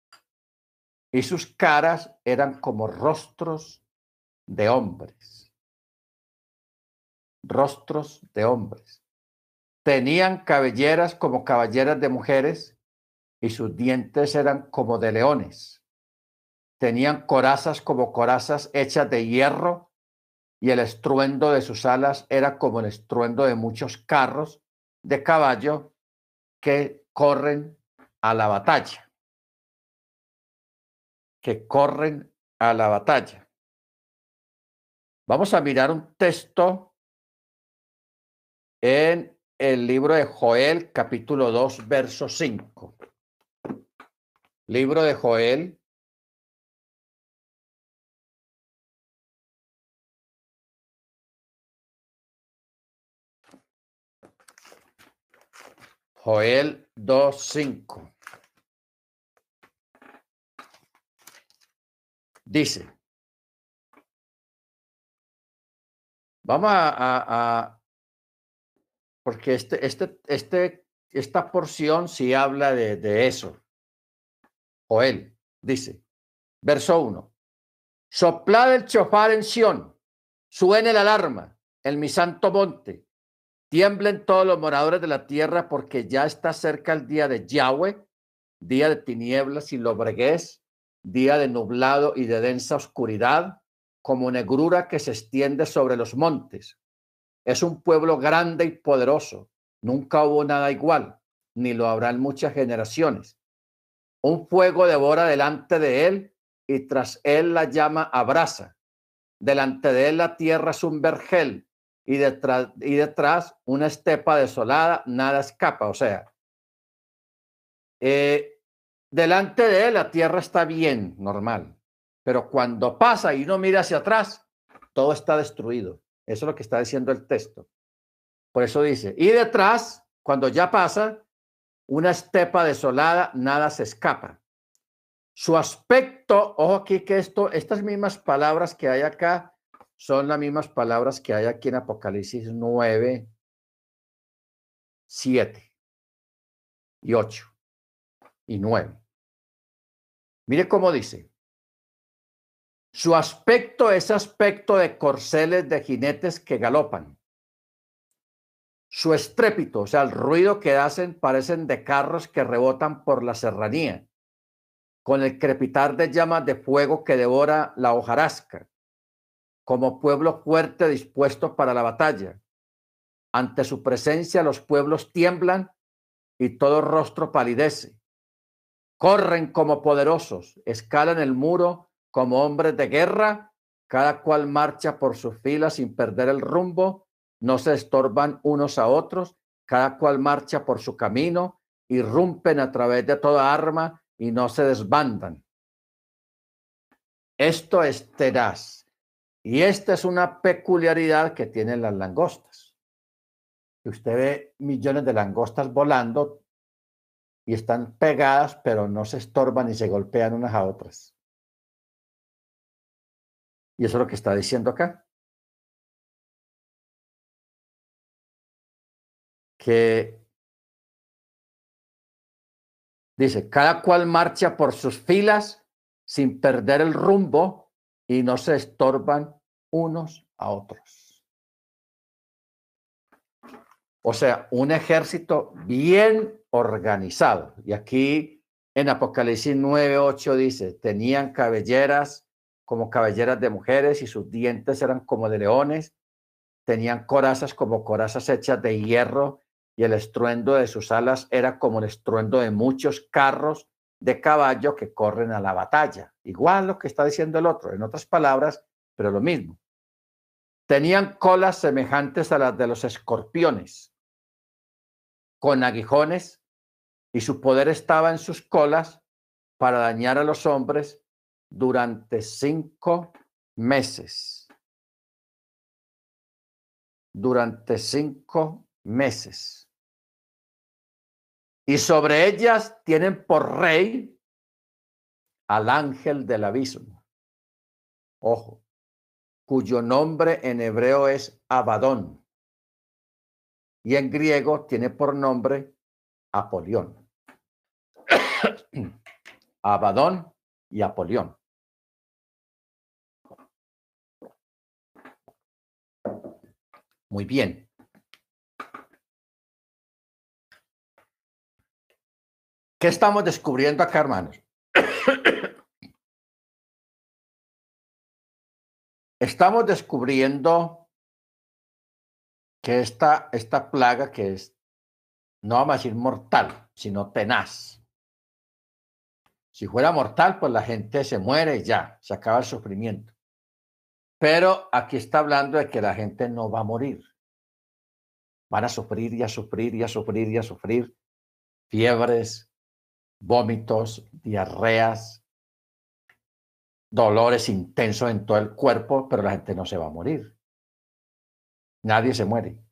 y sus caras eran como rostros de hombres. Rostros de hombres. tenían cabelleras como caballeras de mujeres y sus dientes eran como de leones. Tenían corazas como corazas hechas de hierro y el estruendo de sus alas era como el estruendo de muchos carros de caballo que corren a la batalla. Que corren a la batalla. Vamos a mirar un texto en el libro de Joel, capítulo 2, verso 5. Libro de Joel. Joel 2.5. Dice, vamos a, porque este, este, este, esta porción sí habla de, de eso. Joel dice, verso 1, soplad el chofar en Sión, suene la alarma en mi santo monte, tiemblen todos los moradores de la tierra porque ya está cerca el día de Yahweh, día de tinieblas y lobreguez, día de nublado y de densa oscuridad, como negrura que se extiende sobre los montes. Es un pueblo grande y poderoso. Nunca hubo nada igual, ni lo habrá en muchas generaciones. Un fuego devora delante de él y tras él la llama abraza. Delante de él la tierra es un vergel y detrás, y detrás una estepa desolada, nada escapa. O sea, eh, delante de él la tierra está bien, normal, pero cuando pasa y uno mira hacia atrás, todo está destruido. Eso es lo que está diciendo el texto. Por eso dice, y detrás, cuando ya pasa, una estepa desolada, nada se escapa. Su aspecto, ojo aquí que esto, estas mismas palabras que hay acá son las mismas palabras que hay aquí en Apocalipsis 9, 7 y 8 y 9. Mire cómo dice. Su aspecto es aspecto de corceles de jinetes que galopan su estrépito, o sea, el ruido que hacen, parecen de carros que rebotan por la serranía, con el crepitar de llamas de fuego que devora la hojarasca, como pueblo fuerte dispuesto para la batalla. Ante su presencia los pueblos tiemblan y todo rostro palidece. Corren como poderosos, escalan el muro como hombres de guerra, cada cual marcha por su fila sin perder el rumbo no se estorban unos a otros, cada cual marcha por su camino, irrumpen a través de toda arma y no se desbandan. Esto es tenaz. Y esta es una peculiaridad que tienen las langostas. Usted ve millones de langostas volando y están pegadas, pero no se estorban y se golpean unas a otras. Y eso es lo que está diciendo acá. que dice, cada cual marcha por sus filas sin perder el rumbo y no se estorban unos a otros. O sea, un ejército bien organizado. Y aquí en Apocalipsis 9:8 dice, tenían cabelleras como cabelleras de mujeres y sus dientes eran como de leones, tenían corazas como corazas hechas de hierro y el estruendo de sus alas era como el estruendo de muchos carros de caballo que corren a la batalla. Igual lo que está diciendo el otro, en otras palabras, pero lo mismo. Tenían colas semejantes a las de los escorpiones, con aguijones, y su poder estaba en sus colas para dañar a los hombres durante cinco meses. Durante cinco meses. Y sobre ellas tienen por rey al ángel del abismo. Ojo, cuyo nombre en hebreo es Abadón. Y en griego tiene por nombre Apolión. Abadón y Apolión. Muy bien. ¿Qué estamos descubriendo acá, hermanos? estamos descubriendo que esta, esta plaga que es, no vamos a decir mortal, sino tenaz. Si fuera mortal, pues la gente se muere ya, se acaba el sufrimiento. Pero aquí está hablando de que la gente no va a morir. Van a sufrir y a sufrir y a sufrir y a sufrir fiebres, vómitos, diarreas, dolores intensos en todo el cuerpo, pero la gente no se va a morir. Nadie se muere.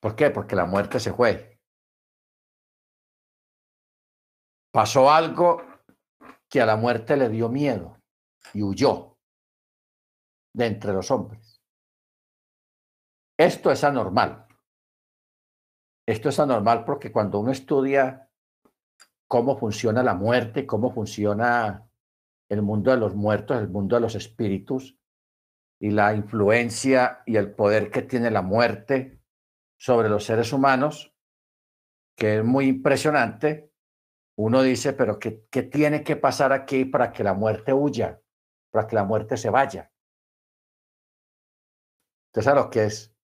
¿Por qué? Porque la muerte se fue. Pasó algo que a la muerte le dio miedo y huyó de entre los hombres. Esto es anormal. Esto es anormal porque cuando uno estudia cómo funciona la muerte, cómo funciona el mundo de los muertos, el mundo de los espíritus y la influencia y el poder que tiene la muerte sobre los seres humanos, que es muy impresionante, uno dice, pero ¿qué, qué tiene que pasar aquí para que la muerte huya, para que la muerte se vaya? Entonces, ¿a lo que es?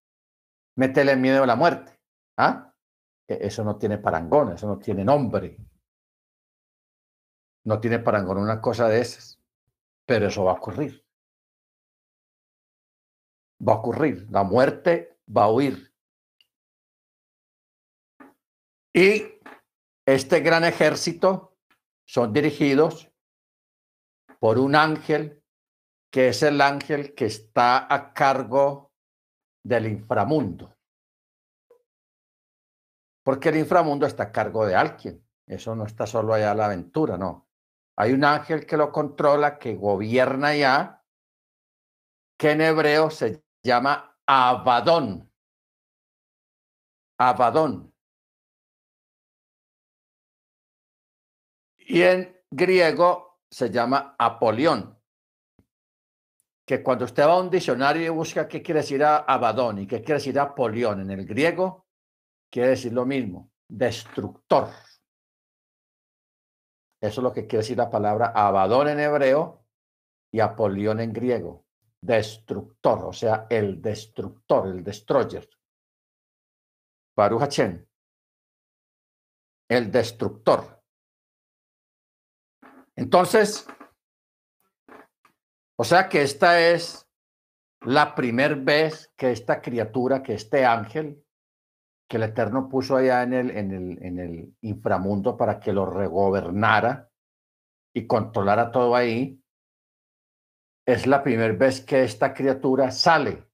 Métele miedo a la muerte. ¿Ah? E, eso no tiene parangón, eso no tiene nombre. No tiene parangón una cosa de esas. Pero eso va a ocurrir. Va a ocurrir. La muerte va a huir. Y este gran ejército son dirigidos por un ángel que es el ángel que está a cargo del inframundo. Porque el inframundo está a cargo de alguien. Eso no está solo allá la aventura, no. Hay un ángel que lo controla, que gobierna ya, que en hebreo se llama Abadón. Abadón. Y en griego se llama Apolión. Que cuando usted va a un diccionario y busca qué quiere decir Abadón y qué quiere decir Apolión en el griego, quiere decir lo mismo, destructor. Eso es lo que quiere decir la palabra Abadón en hebreo y Apolión en griego. Destructor, o sea, el destructor, el destroyer. Baruch El destructor. Entonces, o sea que esta es la primera vez que esta criatura, que este ángel, que el Eterno puso allá en el, inframundo para que lo regobernara y controlara todo ahí, es la primera vez que esta criatura sale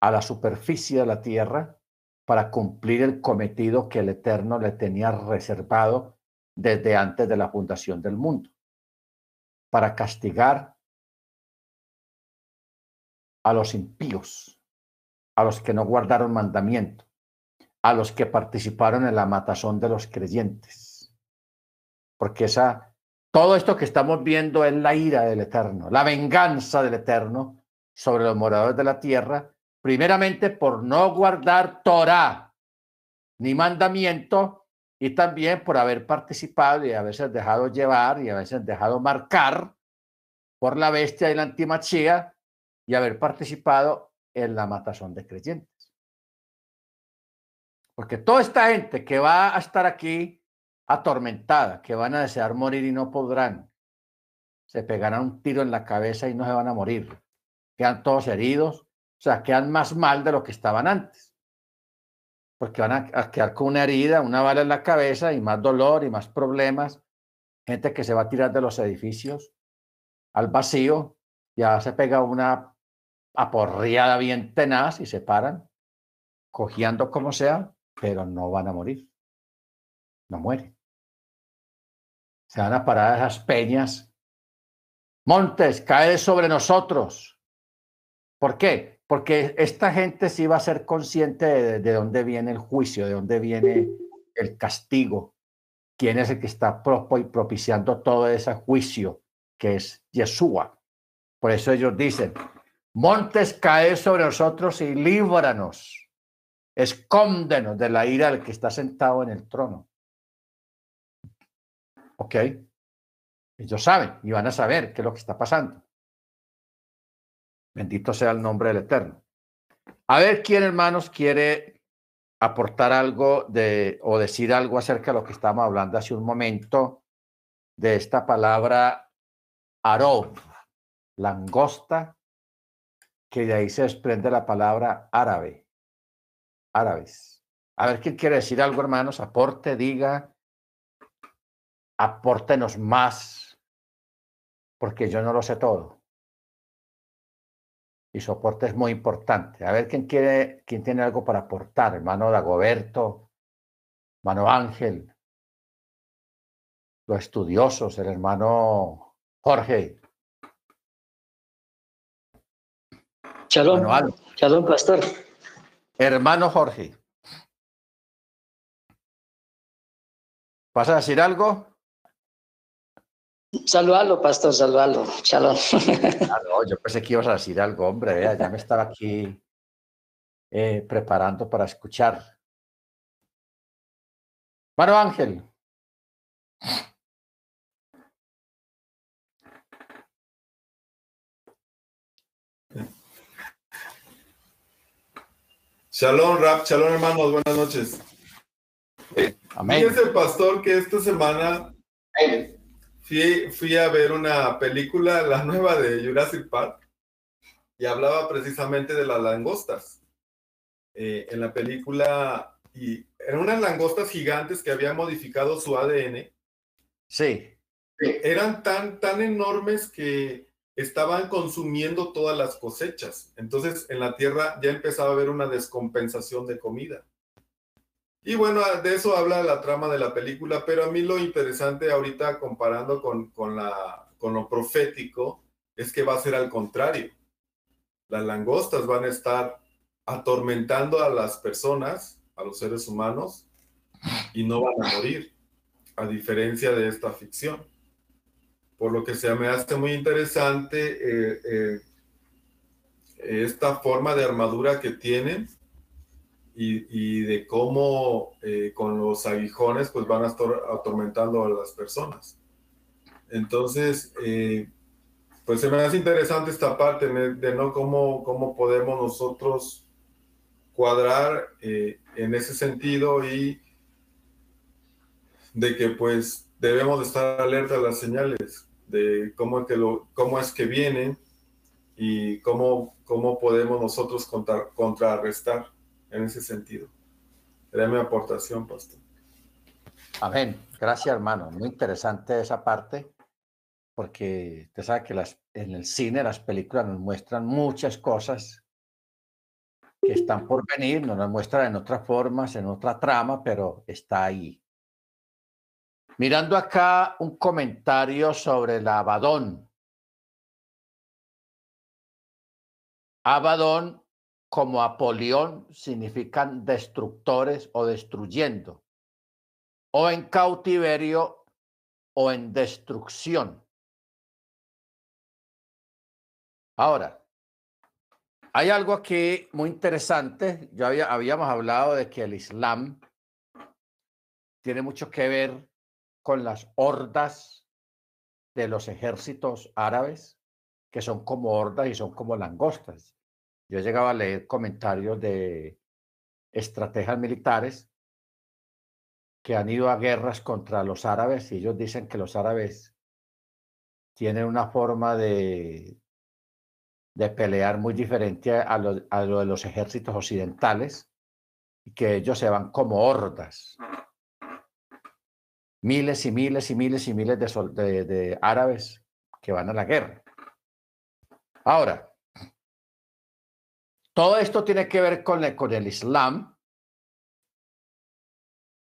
a la superficie de la tierra para cumplir el cometido que el Eterno le tenía reservado desde antes de la fundación del mundo, para castigar a los impíos, a los que no guardaron mandamiento, a los que participaron en la matazón de los creyentes. Porque esa, todo esto que estamos viendo es la ira del Eterno, la venganza del Eterno sobre los moradores de la tierra, primeramente por no guardar Torah ni mandamiento, y también por haber participado y a veces dejado llevar y a veces dejado marcar por la bestia y la antimachía y haber participado en la matazón de creyentes. Porque toda esta gente que va a estar aquí atormentada, que van a desear morir y no podrán, se pegarán un tiro en la cabeza y no se van a morir. Quedan todos heridos, o sea, quedan más mal de lo que estaban antes. Porque van a, quedar con una herida, una bala en la cabeza y más dolor y más problemas. Gente que se va a tirar de los edificios al vacío, ya se pega una aporreada bien tenaz y se paran, cogiendo como sea, pero no van a morir. No mueren. Se van a parar esas peñas. Montes, cae sobre nosotros. ¿Por qué? Porque esta gente sí va a ser consciente de, de dónde viene el juicio, de dónde viene el castigo, quién es el que está propiciando todo ese juicio, que es Yeshua. Por eso ellos dicen, Montes, cae sobre nosotros y líbranos. Escóndenos de la ira del que está sentado en el trono. ¿Ok? Ellos saben y van a saber qué es lo que está pasando. Bendito sea el nombre del Eterno. A ver quién, hermanos, quiere aportar algo de, o decir algo acerca de lo que estábamos hablando hace un momento de esta palabra aró, langosta, que de ahí se desprende la palabra árabe, árabes. A ver quién quiere decir algo, hermanos, aporte, diga, apórtenos más, porque yo no lo sé todo. Y soporte es muy importante. A ver quién quiere, quién tiene algo para aportar, hermano Dagoberto, hermano Ángel, los estudiosos, el hermano Jorge. Shalom, shalom, pastor. Hermano Jorge. ¿Vas a decir algo? Saludalo, pastor, saludalo. Shalom. Ah, no, yo pensé que ibas a decir algo, hombre. Vea, ya me estaba aquí eh, preparando para escuchar. Mano Ángel. Shalom, Rap, shalom, hermanos, buenas noches. Amén. Fíjese, pastor, que esta semana fui, fui a ver una película, la nueva de Jurassic Park, y hablaba precisamente de las langostas. Eh, en la película, y eran unas langostas gigantes que habían modificado su ADN. Sí. Eran tan, tan enormes que estaban consumiendo todas las cosechas. Entonces, en la tierra ya empezaba a haber una descompensación de comida. Y bueno, de eso habla la trama de la película, pero a mí lo interesante ahorita comparando con, con, la, con lo profético es que va a ser al contrario. Las langostas van a estar atormentando a las personas, a los seres humanos, y no van a morir, a diferencia de esta ficción. Por lo que se me hace muy interesante eh, eh, esta forma de armadura que tienen y, de cómo eh, con los aguijones pues van a estar atormentando a las personas. Entonces, pues se me hace interesante esta parte de, no cómo, cómo podemos nosotros cuadrar en ese sentido y de que pues debemos estar alerta a las señales de cómo es que, lo, cómo es que vienen y cómo, cómo podemos nosotros contra, contrarrestar en ese sentido. Era mi aportación, pastor. Amén. Gracias, hermano. Muy interesante esa parte, porque usted sabe que las, en el cine las películas nos muestran muchas cosas que están por venir, no nos muestran en otras formas, en otra trama, pero está ahí. Mirando acá un comentario sobre el Abadón. Abadón como Apolión significan destructores o destruyendo, o en cautiverio o en destrucción. Ahora, hay algo aquí muy interesante. Ya había, habíamos hablado de que el Islam tiene mucho que ver con las hordas de los ejércitos árabes, que son como hordas y son como langostas. Yo llegaba a leer comentarios de estrategas militares que han ido a guerras contra los árabes y ellos dicen que los árabes tienen una forma de, de pelear muy diferente a lo, a lo de los ejércitos occidentales y que ellos se van como hordas. Miles y miles y miles y miles de, de, árabes que van a la guerra. Ahora, todo esto tiene que ver con, el- con el Islam.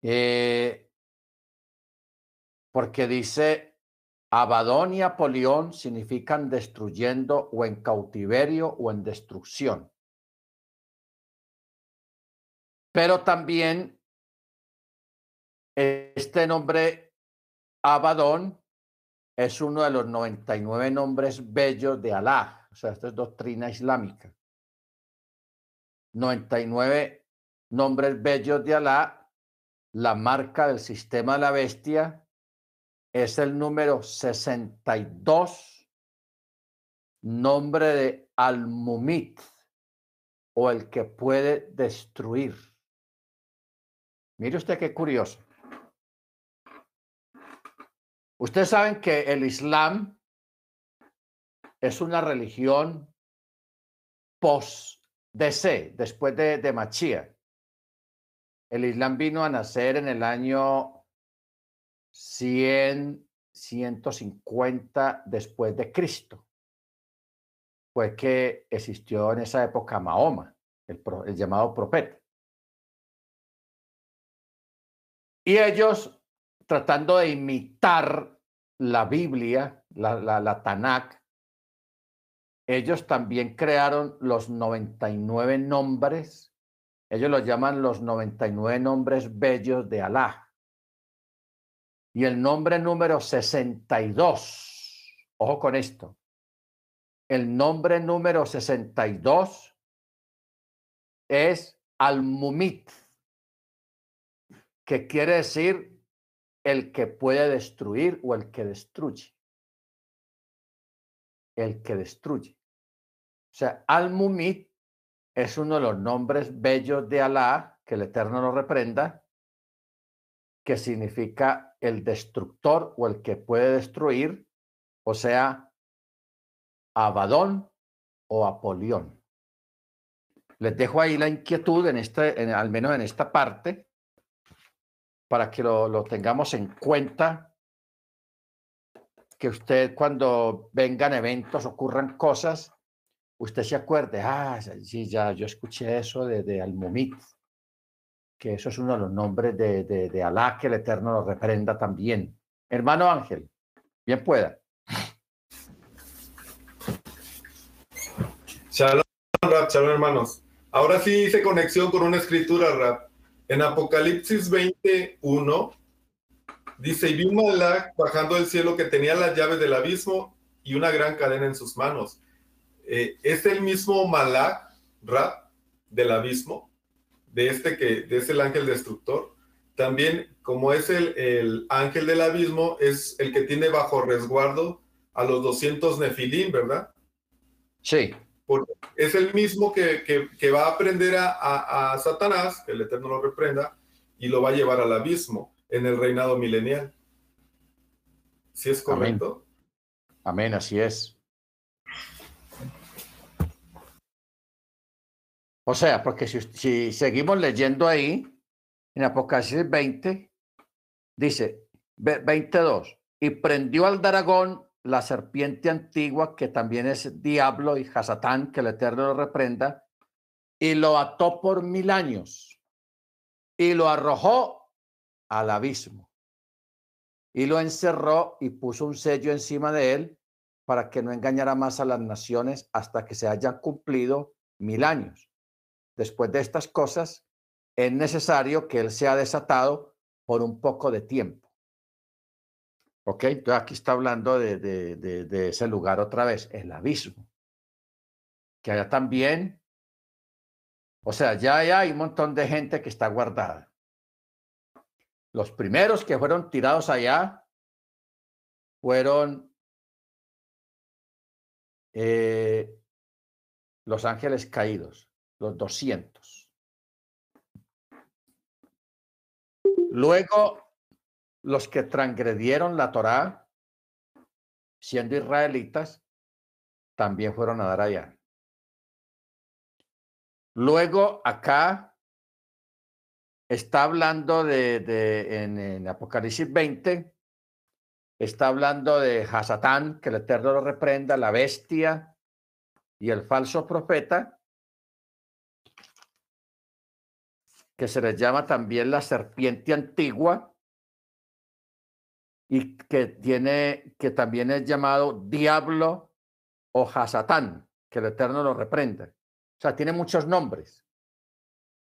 eh, porque dice, Abadón y Apolión significan destruyendo o en cautiverio o en destrucción. Pero también este nombre Abadón es uno de los 99 nombres bellos de Alá. O sea, esto es doctrina islámica. 99 nombres bellos de Alá, la marca del sistema de la bestia es el número 62, nombre de Al-Mumit, o el que puede destruir. Mire usted qué curioso. Ustedes saben que el Islam es una religión post-DC, después de, de Machía. El Islam vino a nacer en el año 100, 150 después de Cristo. Fue que existió en esa época Mahoma, el, el llamado profeta. Y ellos, tratando de imitar la Biblia, la, Tanakh, ellos también crearon los 99 nombres, ellos los llaman los 99 nombres bellos de Alá. Y el nombre número 62, ojo con esto, el nombre número 62 es Al-Mumit, que quiere decir el que puede destruir o el que destruye. El que destruye. O sea, Al-Mumit es uno de los nombres bellos de Alá, que el Eterno lo reprenda, que significa el destructor o el que puede destruir, o sea, Abadón o Apolión. Les dejo ahí la inquietud, en este, al menos en esta parte, para que lo, lo tengamos en cuenta, que usted cuando vengan eventos, ocurran cosas, usted se acuerde, ah, sí, ya yo escuché eso de, de Almomit, que eso es uno de los nombres de, de, de Alá, que el Eterno lo reprenda también. Hermano Ángel, bien pueda. Shalom, Rap, shalom, hermanos. Ahora sí hice conexión con una escritura, Rap. En Apocalipsis 21 dice, y vi un Malak bajando del cielo que tenía las llaves del abismo y una gran cadena en sus manos. Eh, es el mismo Malak, Rap, del abismo, de este que de es el ángel destructor. También, como es el, el ángel del abismo, es el que tiene bajo resguardo a los 200 nefilim, ¿verdad? Sí. Porque es el mismo que, que, que va a aprender a, a, a, Satanás, que el Eterno lo reprenda, y lo va a llevar al abismo en el reinado milenial. ¿Sí es correcto? Amén, Amén así es. O sea, porque si, si seguimos leyendo ahí, en Apocalipsis 20, dice 22, y prendió al dragón la serpiente antigua, que también es diablo y Hasatán, que el Eterno lo reprenda, y lo ató por mil años y lo arrojó al abismo y lo encerró y puso un sello encima de él para que no engañara más a las naciones hasta que se hayan cumplido mil años. Después de estas cosas, es necesario que él sea desatado por un poco de tiempo. Ok, entonces aquí está hablando de, ese lugar otra vez, el abismo. Que allá también, o sea, ya hay un montón de gente que está guardada. Los primeros que fueron tirados allá fueron eh, los ángeles caídos, los 200. Luego los que transgredieron la Torá, siendo israelitas, también fueron a dar allá. Luego acá está hablando de, en, en, Apocalipsis 20, está hablando de Hasatán, que el Eterno lo reprenda, la bestia y el falso profeta, que se les llama también la serpiente antigua, y que tiene, que también es llamado diablo o Hasatán, que el Eterno lo reprenda. O sea, tiene muchos nombres.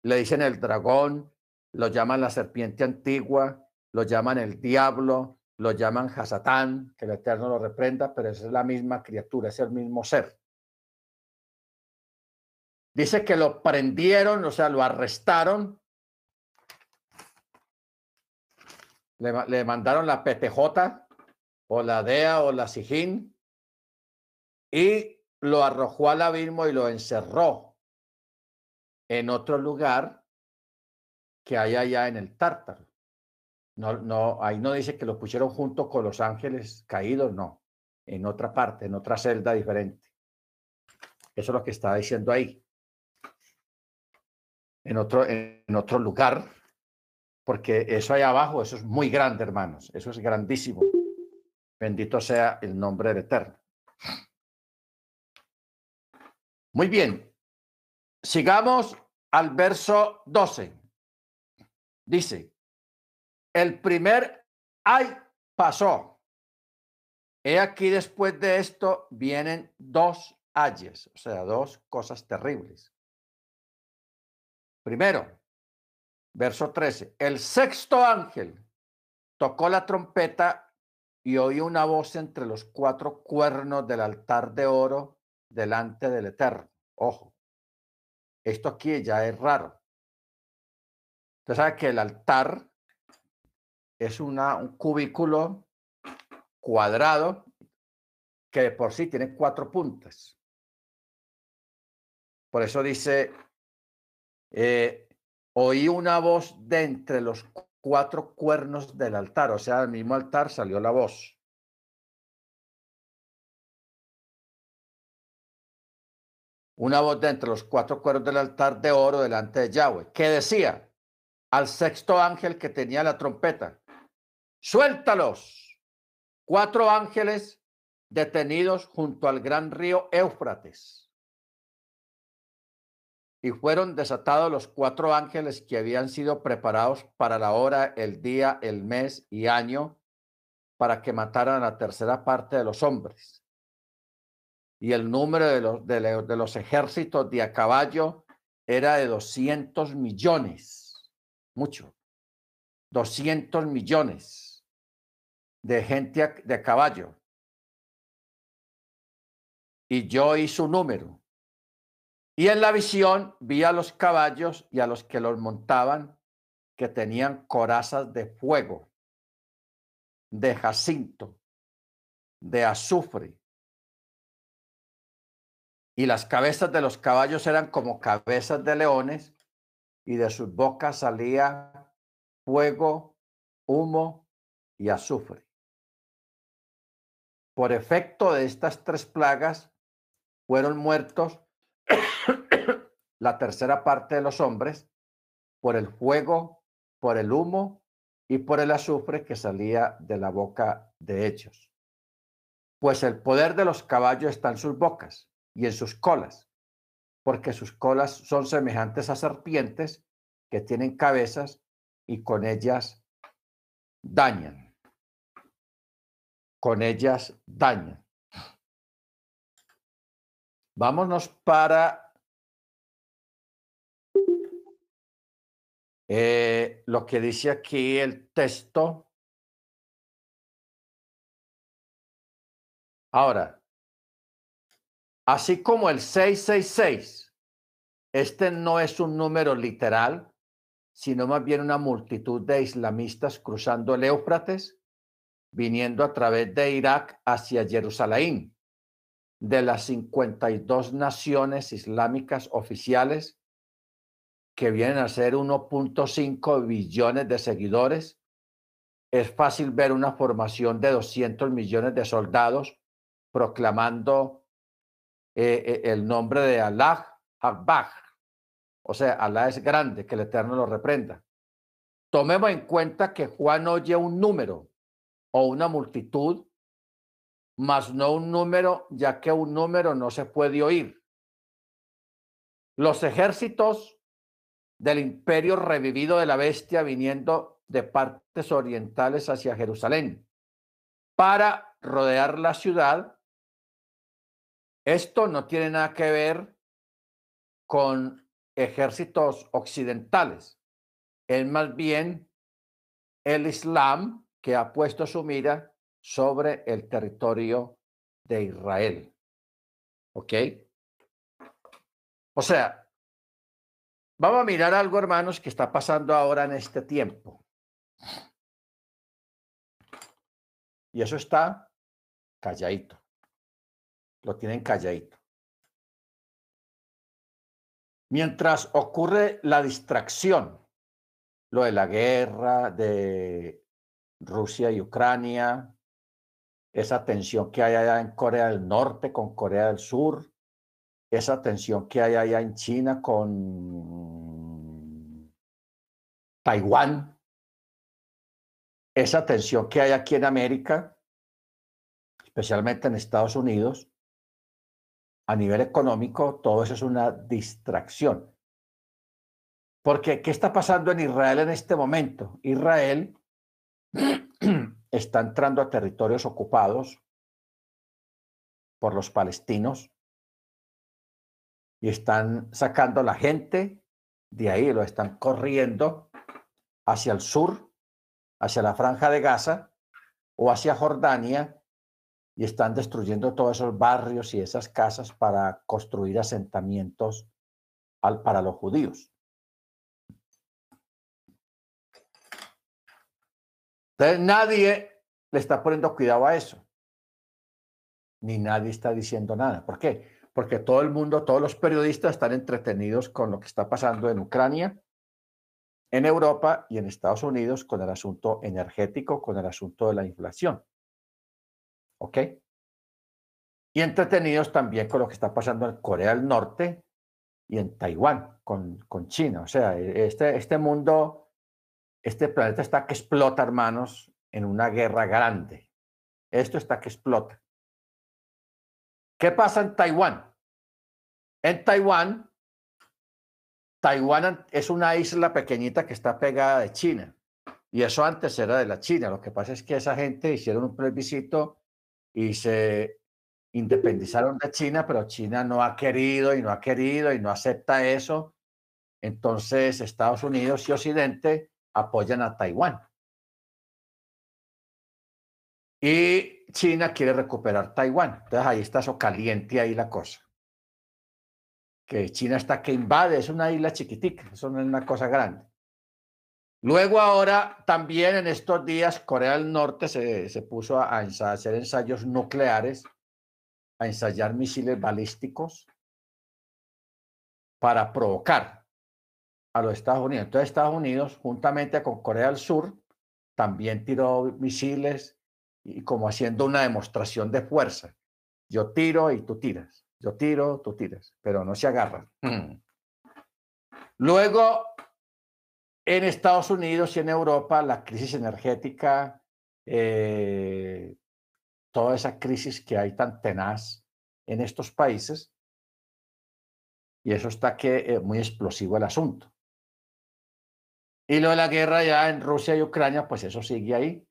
Le dicen el dragón, lo llaman la serpiente antigua, lo llaman el diablo, lo llaman Hasatán, que el Eterno lo reprenda, pero es la misma criatura, es el mismo ser. Dice que lo prendieron, o sea, lo arrestaron le, le, mandaron la PTJ o la Dea o la Sijín, y lo arrojó al abismo y lo encerró en otro lugar que hay allá en el Tártaro. No, no, ahí no dice que lo pusieron junto con los ángeles caídos, no, en otra parte, en otra celda diferente. Eso es lo que está diciendo ahí. En otro, en otro lugar, porque eso ahí abajo, eso es muy grande, hermanos, eso es grandísimo. Bendito sea el nombre del Eterno. Muy bien, sigamos al verso 12. Dice, el primer ay pasó. He aquí después de esto vienen dos ayes, o sea, dos cosas terribles. Primero, verso 13, el sexto ángel tocó la trompeta y oí una voz entre los cuatro cuernos del altar de oro delante del Eterno. Ojo, esto aquí ya es raro. Usted sabe que el altar es una, un cubículo cuadrado que por sí tiene cuatro puntas. Por eso dice, eh, oí una voz de entre los cuatro cuernos del altar, o sea, del mismo altar salió la voz. Una voz de entre los cuatro cuernos del altar de oro delante de Yahweh, que decía, al sexto ángel que tenía la trompeta. Suéltalos. Cuatro ángeles detenidos junto al gran río Éufrates. Y fueron desatados los cuatro ángeles que habían sido preparados para la hora, el día, el mes y año, para que mataran a la tercera parte de los hombres. Y el número de los, de, los ejércitos de a caballo era de 200 millones mucho. 200 millones de gente de caballo. Y yo hice un número. Y en la visión vi a los caballos y a los que los montaban que tenían corazas de fuego, de jacinto, de azufre. Y las cabezas de los caballos eran como cabezas de leones y de sus bocas salía fuego, humo y azufre. Por efecto de estas tres plagas fueron muertos la tercera parte de los hombres por el fuego, por el humo y por el azufre que salía de la boca de ellos. Pues el poder de los caballos está en sus bocas y en sus colas porque sus colas son semejantes a serpientes que tienen cabezas y con ellas dañan. Con ellas dañan. Vámonos para eh, lo que dice aquí el texto. Ahora, Así como el 666, este no es un número literal, sino más bien una multitud de islamistas cruzando el Éufrates, viniendo a través de Irak hacia Jerusalén. De las 52 naciones islámicas oficiales, que vienen a ser 1.5 billones de seguidores, es fácil ver una formación de 200 millones de soldados proclamando eh, eh, el nombre de Allah Akbar. O sea, Allah es grande, que el Eterno lo reprenda. Tomemos en cuenta que Juan oye un número o una multitud, más no un número, ya que un número no se puede oír. Los ejércitos del imperio revivido de la bestia viniendo de partes orientales hacia Jerusalén para rodear la ciudad esto no tiene nada que ver con ejércitos occidentales. Es más bien el Islam que ha puesto su mira sobre el territorio de Israel. ¿Ok? O sea, vamos a mirar algo, hermanos, que está pasando ahora en este tiempo. Y eso está calladito. Lo tienen calladito. Mientras ocurre la distracción, lo de la guerra de Rusia y Ucrania, esa tensión que hay allá en Corea del Norte con Corea del Sur, esa tensión que hay allá en China con Taiwán, esa tensión que hay aquí en América, especialmente en Estados Unidos, a nivel económico, todo eso es una distracción. Porque, ¿qué está pasando en Israel en este momento? Israel está entrando a territorios ocupados por los palestinos y están sacando la gente de ahí, lo están corriendo hacia el sur, hacia la franja de Gaza o hacia Jordania y están destruyendo todos esos barrios y esas casas para construir asentamientos para los judíos. Entonces nadie le está poniendo cuidado a eso. Ni nadie está diciendo nada. ¿Por qué? Porque todo el mundo, todos los periodistas están entretenidos con lo que está pasando en Ucrania, en Europa y en Estados Unidos con el asunto energético, con el asunto de la inflación. ¿Ok? Y entretenidos también con lo que está pasando en Corea del Norte y en Taiwán, con, con China. O sea, este, este mundo, este planeta está que explota, hermanos, en una guerra grande. Esto está que explota. ¿Qué pasa en Taiwán? En Taiwán, Taiwán es una isla pequeñita que está pegada de China. Y eso antes era de la China. Lo que pasa es que esa gente hicieron un plebiscito y se independizaron de China, pero China no ha querido y no ha querido y no acepta eso. Entonces Estados Unidos y Occidente apoyan a Taiwán. Y China quiere recuperar Taiwán. Entonces ahí está eso caliente ahí la cosa. Que China está que invade, es una isla chiquitica, eso no es una cosa grande. Luego ahora también en estos días Corea del Norte se, se puso a, a hacer ensayos nucleares, a ensayar misiles balísticos para provocar a los Estados Unidos. Entonces Estados Unidos, juntamente con Corea del Sur, también tiró misiles y como haciendo una demostración de fuerza. Yo tiro y tú tiras. Yo tiro, tú tiras, pero no se agarran. Luego en Estados Unidos y en Europa, la crisis energética, eh, toda esa crisis que hay tan tenaz en estos países, y eso está que eh, muy explosivo el asunto. Y lo de la guerra ya en Rusia y Ucrania, pues eso sigue ahí,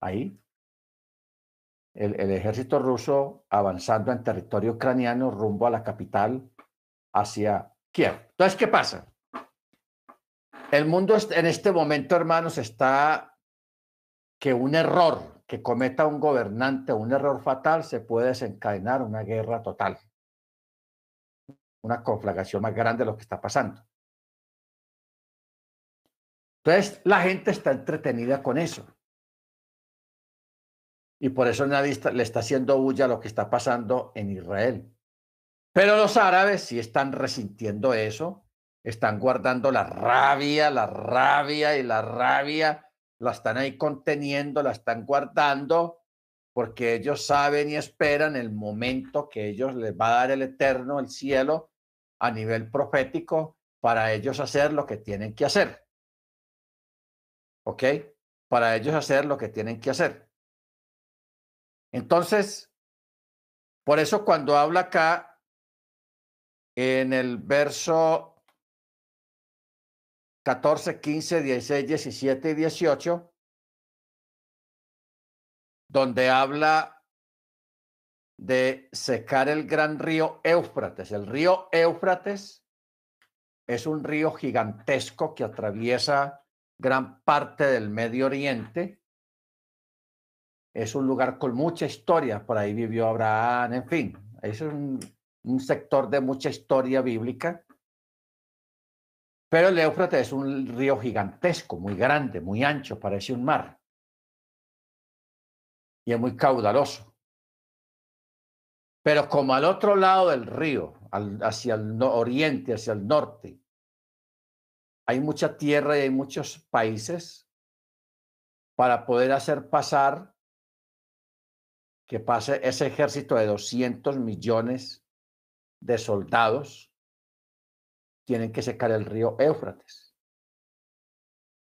ahí. El, ejército ruso avanzando en territorio ucraniano rumbo a la capital, hacia Kiev. Entonces, ¿qué pasa? El mundo en este momento, hermanos, está que un error que cometa un gobernante, un error fatal, se puede desencadenar una guerra total, una conflagración más grande de lo que está pasando. Entonces, la gente está entretenida con eso. Y por eso nadie le está haciendo bulla a lo que está pasando en Israel. Pero los árabes sí están resintiendo eso están guardando la rabia, la rabia y la rabia, la están ahí conteniendo, la están guardando, porque ellos saben y esperan el momento que ellos les va a dar el eterno, el cielo, a nivel profético, para ellos hacer lo que tienen que hacer. ¿Ok? Para ellos hacer lo que tienen que hacer. Entonces, por eso cuando habla acá en el verso 14, 15, 16, 17 y 18, donde habla de secar el gran río Éufrates. El río Éufrates es un río gigantesco que atraviesa gran parte del Medio Oriente. Es un lugar con mucha historia, por ahí vivió Abraham, en fin, es un, sector de mucha historia bíblica. Pero el Éufrates es un río gigantesco, muy grande, muy ancho, parece un mar. y es muy caudaloso. Pero como al otro lado del río, hacia el oriente, hacia el norte, hay mucha tierra y hay muchos países para poder hacer pasar que pase ese ejército de 200 millones de soldados, tienen que secar el río Éufrates.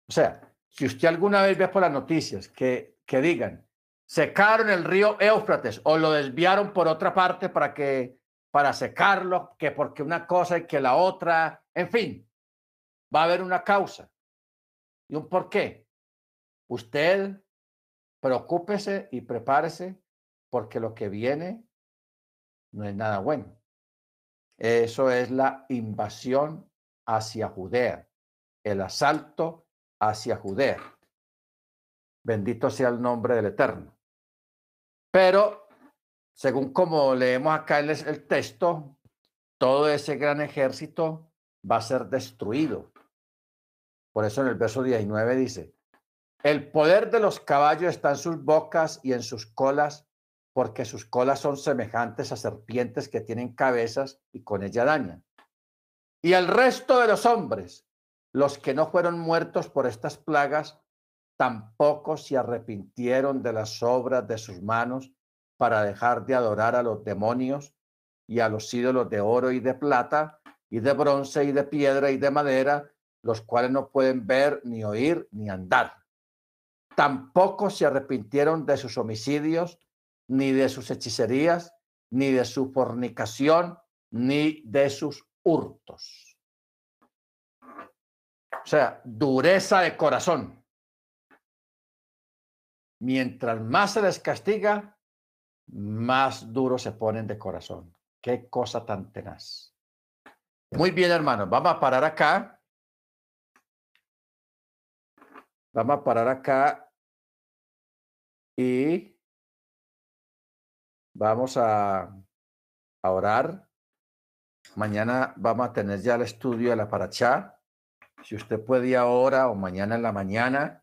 O sea, si usted alguna vez ve por las noticias que, que digan, secaron el río Éufrates o lo desviaron por otra parte para que para secarlo, que porque una cosa y que la otra, en fin, va a haber una causa y un por qué. Usted preocúpese y prepárese porque lo que viene no es nada bueno. Eso es la invasión hacia Judea, el asalto hacia Judea. Bendito sea el nombre del Eterno. Pero, según como leemos acá en el texto, todo ese gran ejército va a ser destruido. Por eso en el verso 19 dice, el poder de los caballos está en sus bocas y en sus colas, porque sus colas son semejantes a serpientes que tienen cabezas y con ella dañan. Y el resto de los hombres, los que no fueron muertos por estas plagas, tampoco se arrepintieron de las obras de sus manos para dejar de adorar a los demonios y a los ídolos de oro y de plata y de bronce y de piedra y de madera, los cuales no pueden ver, ni oír, ni andar. Tampoco se arrepintieron de sus homicidios, ni de sus hechicerías, ni de su fornicación, ni de sus hurtos. O sea, dureza de corazón. Mientras más se les castiga, más duros se ponen de corazón. Qué cosa tan tenaz. Muy bien, hermanos, vamos a parar acá. Vamos a parar acá y vamos a, orar. Mañana vamos a tener ya el estudio de la Parachá. Si usted puede ahora o mañana en la mañana,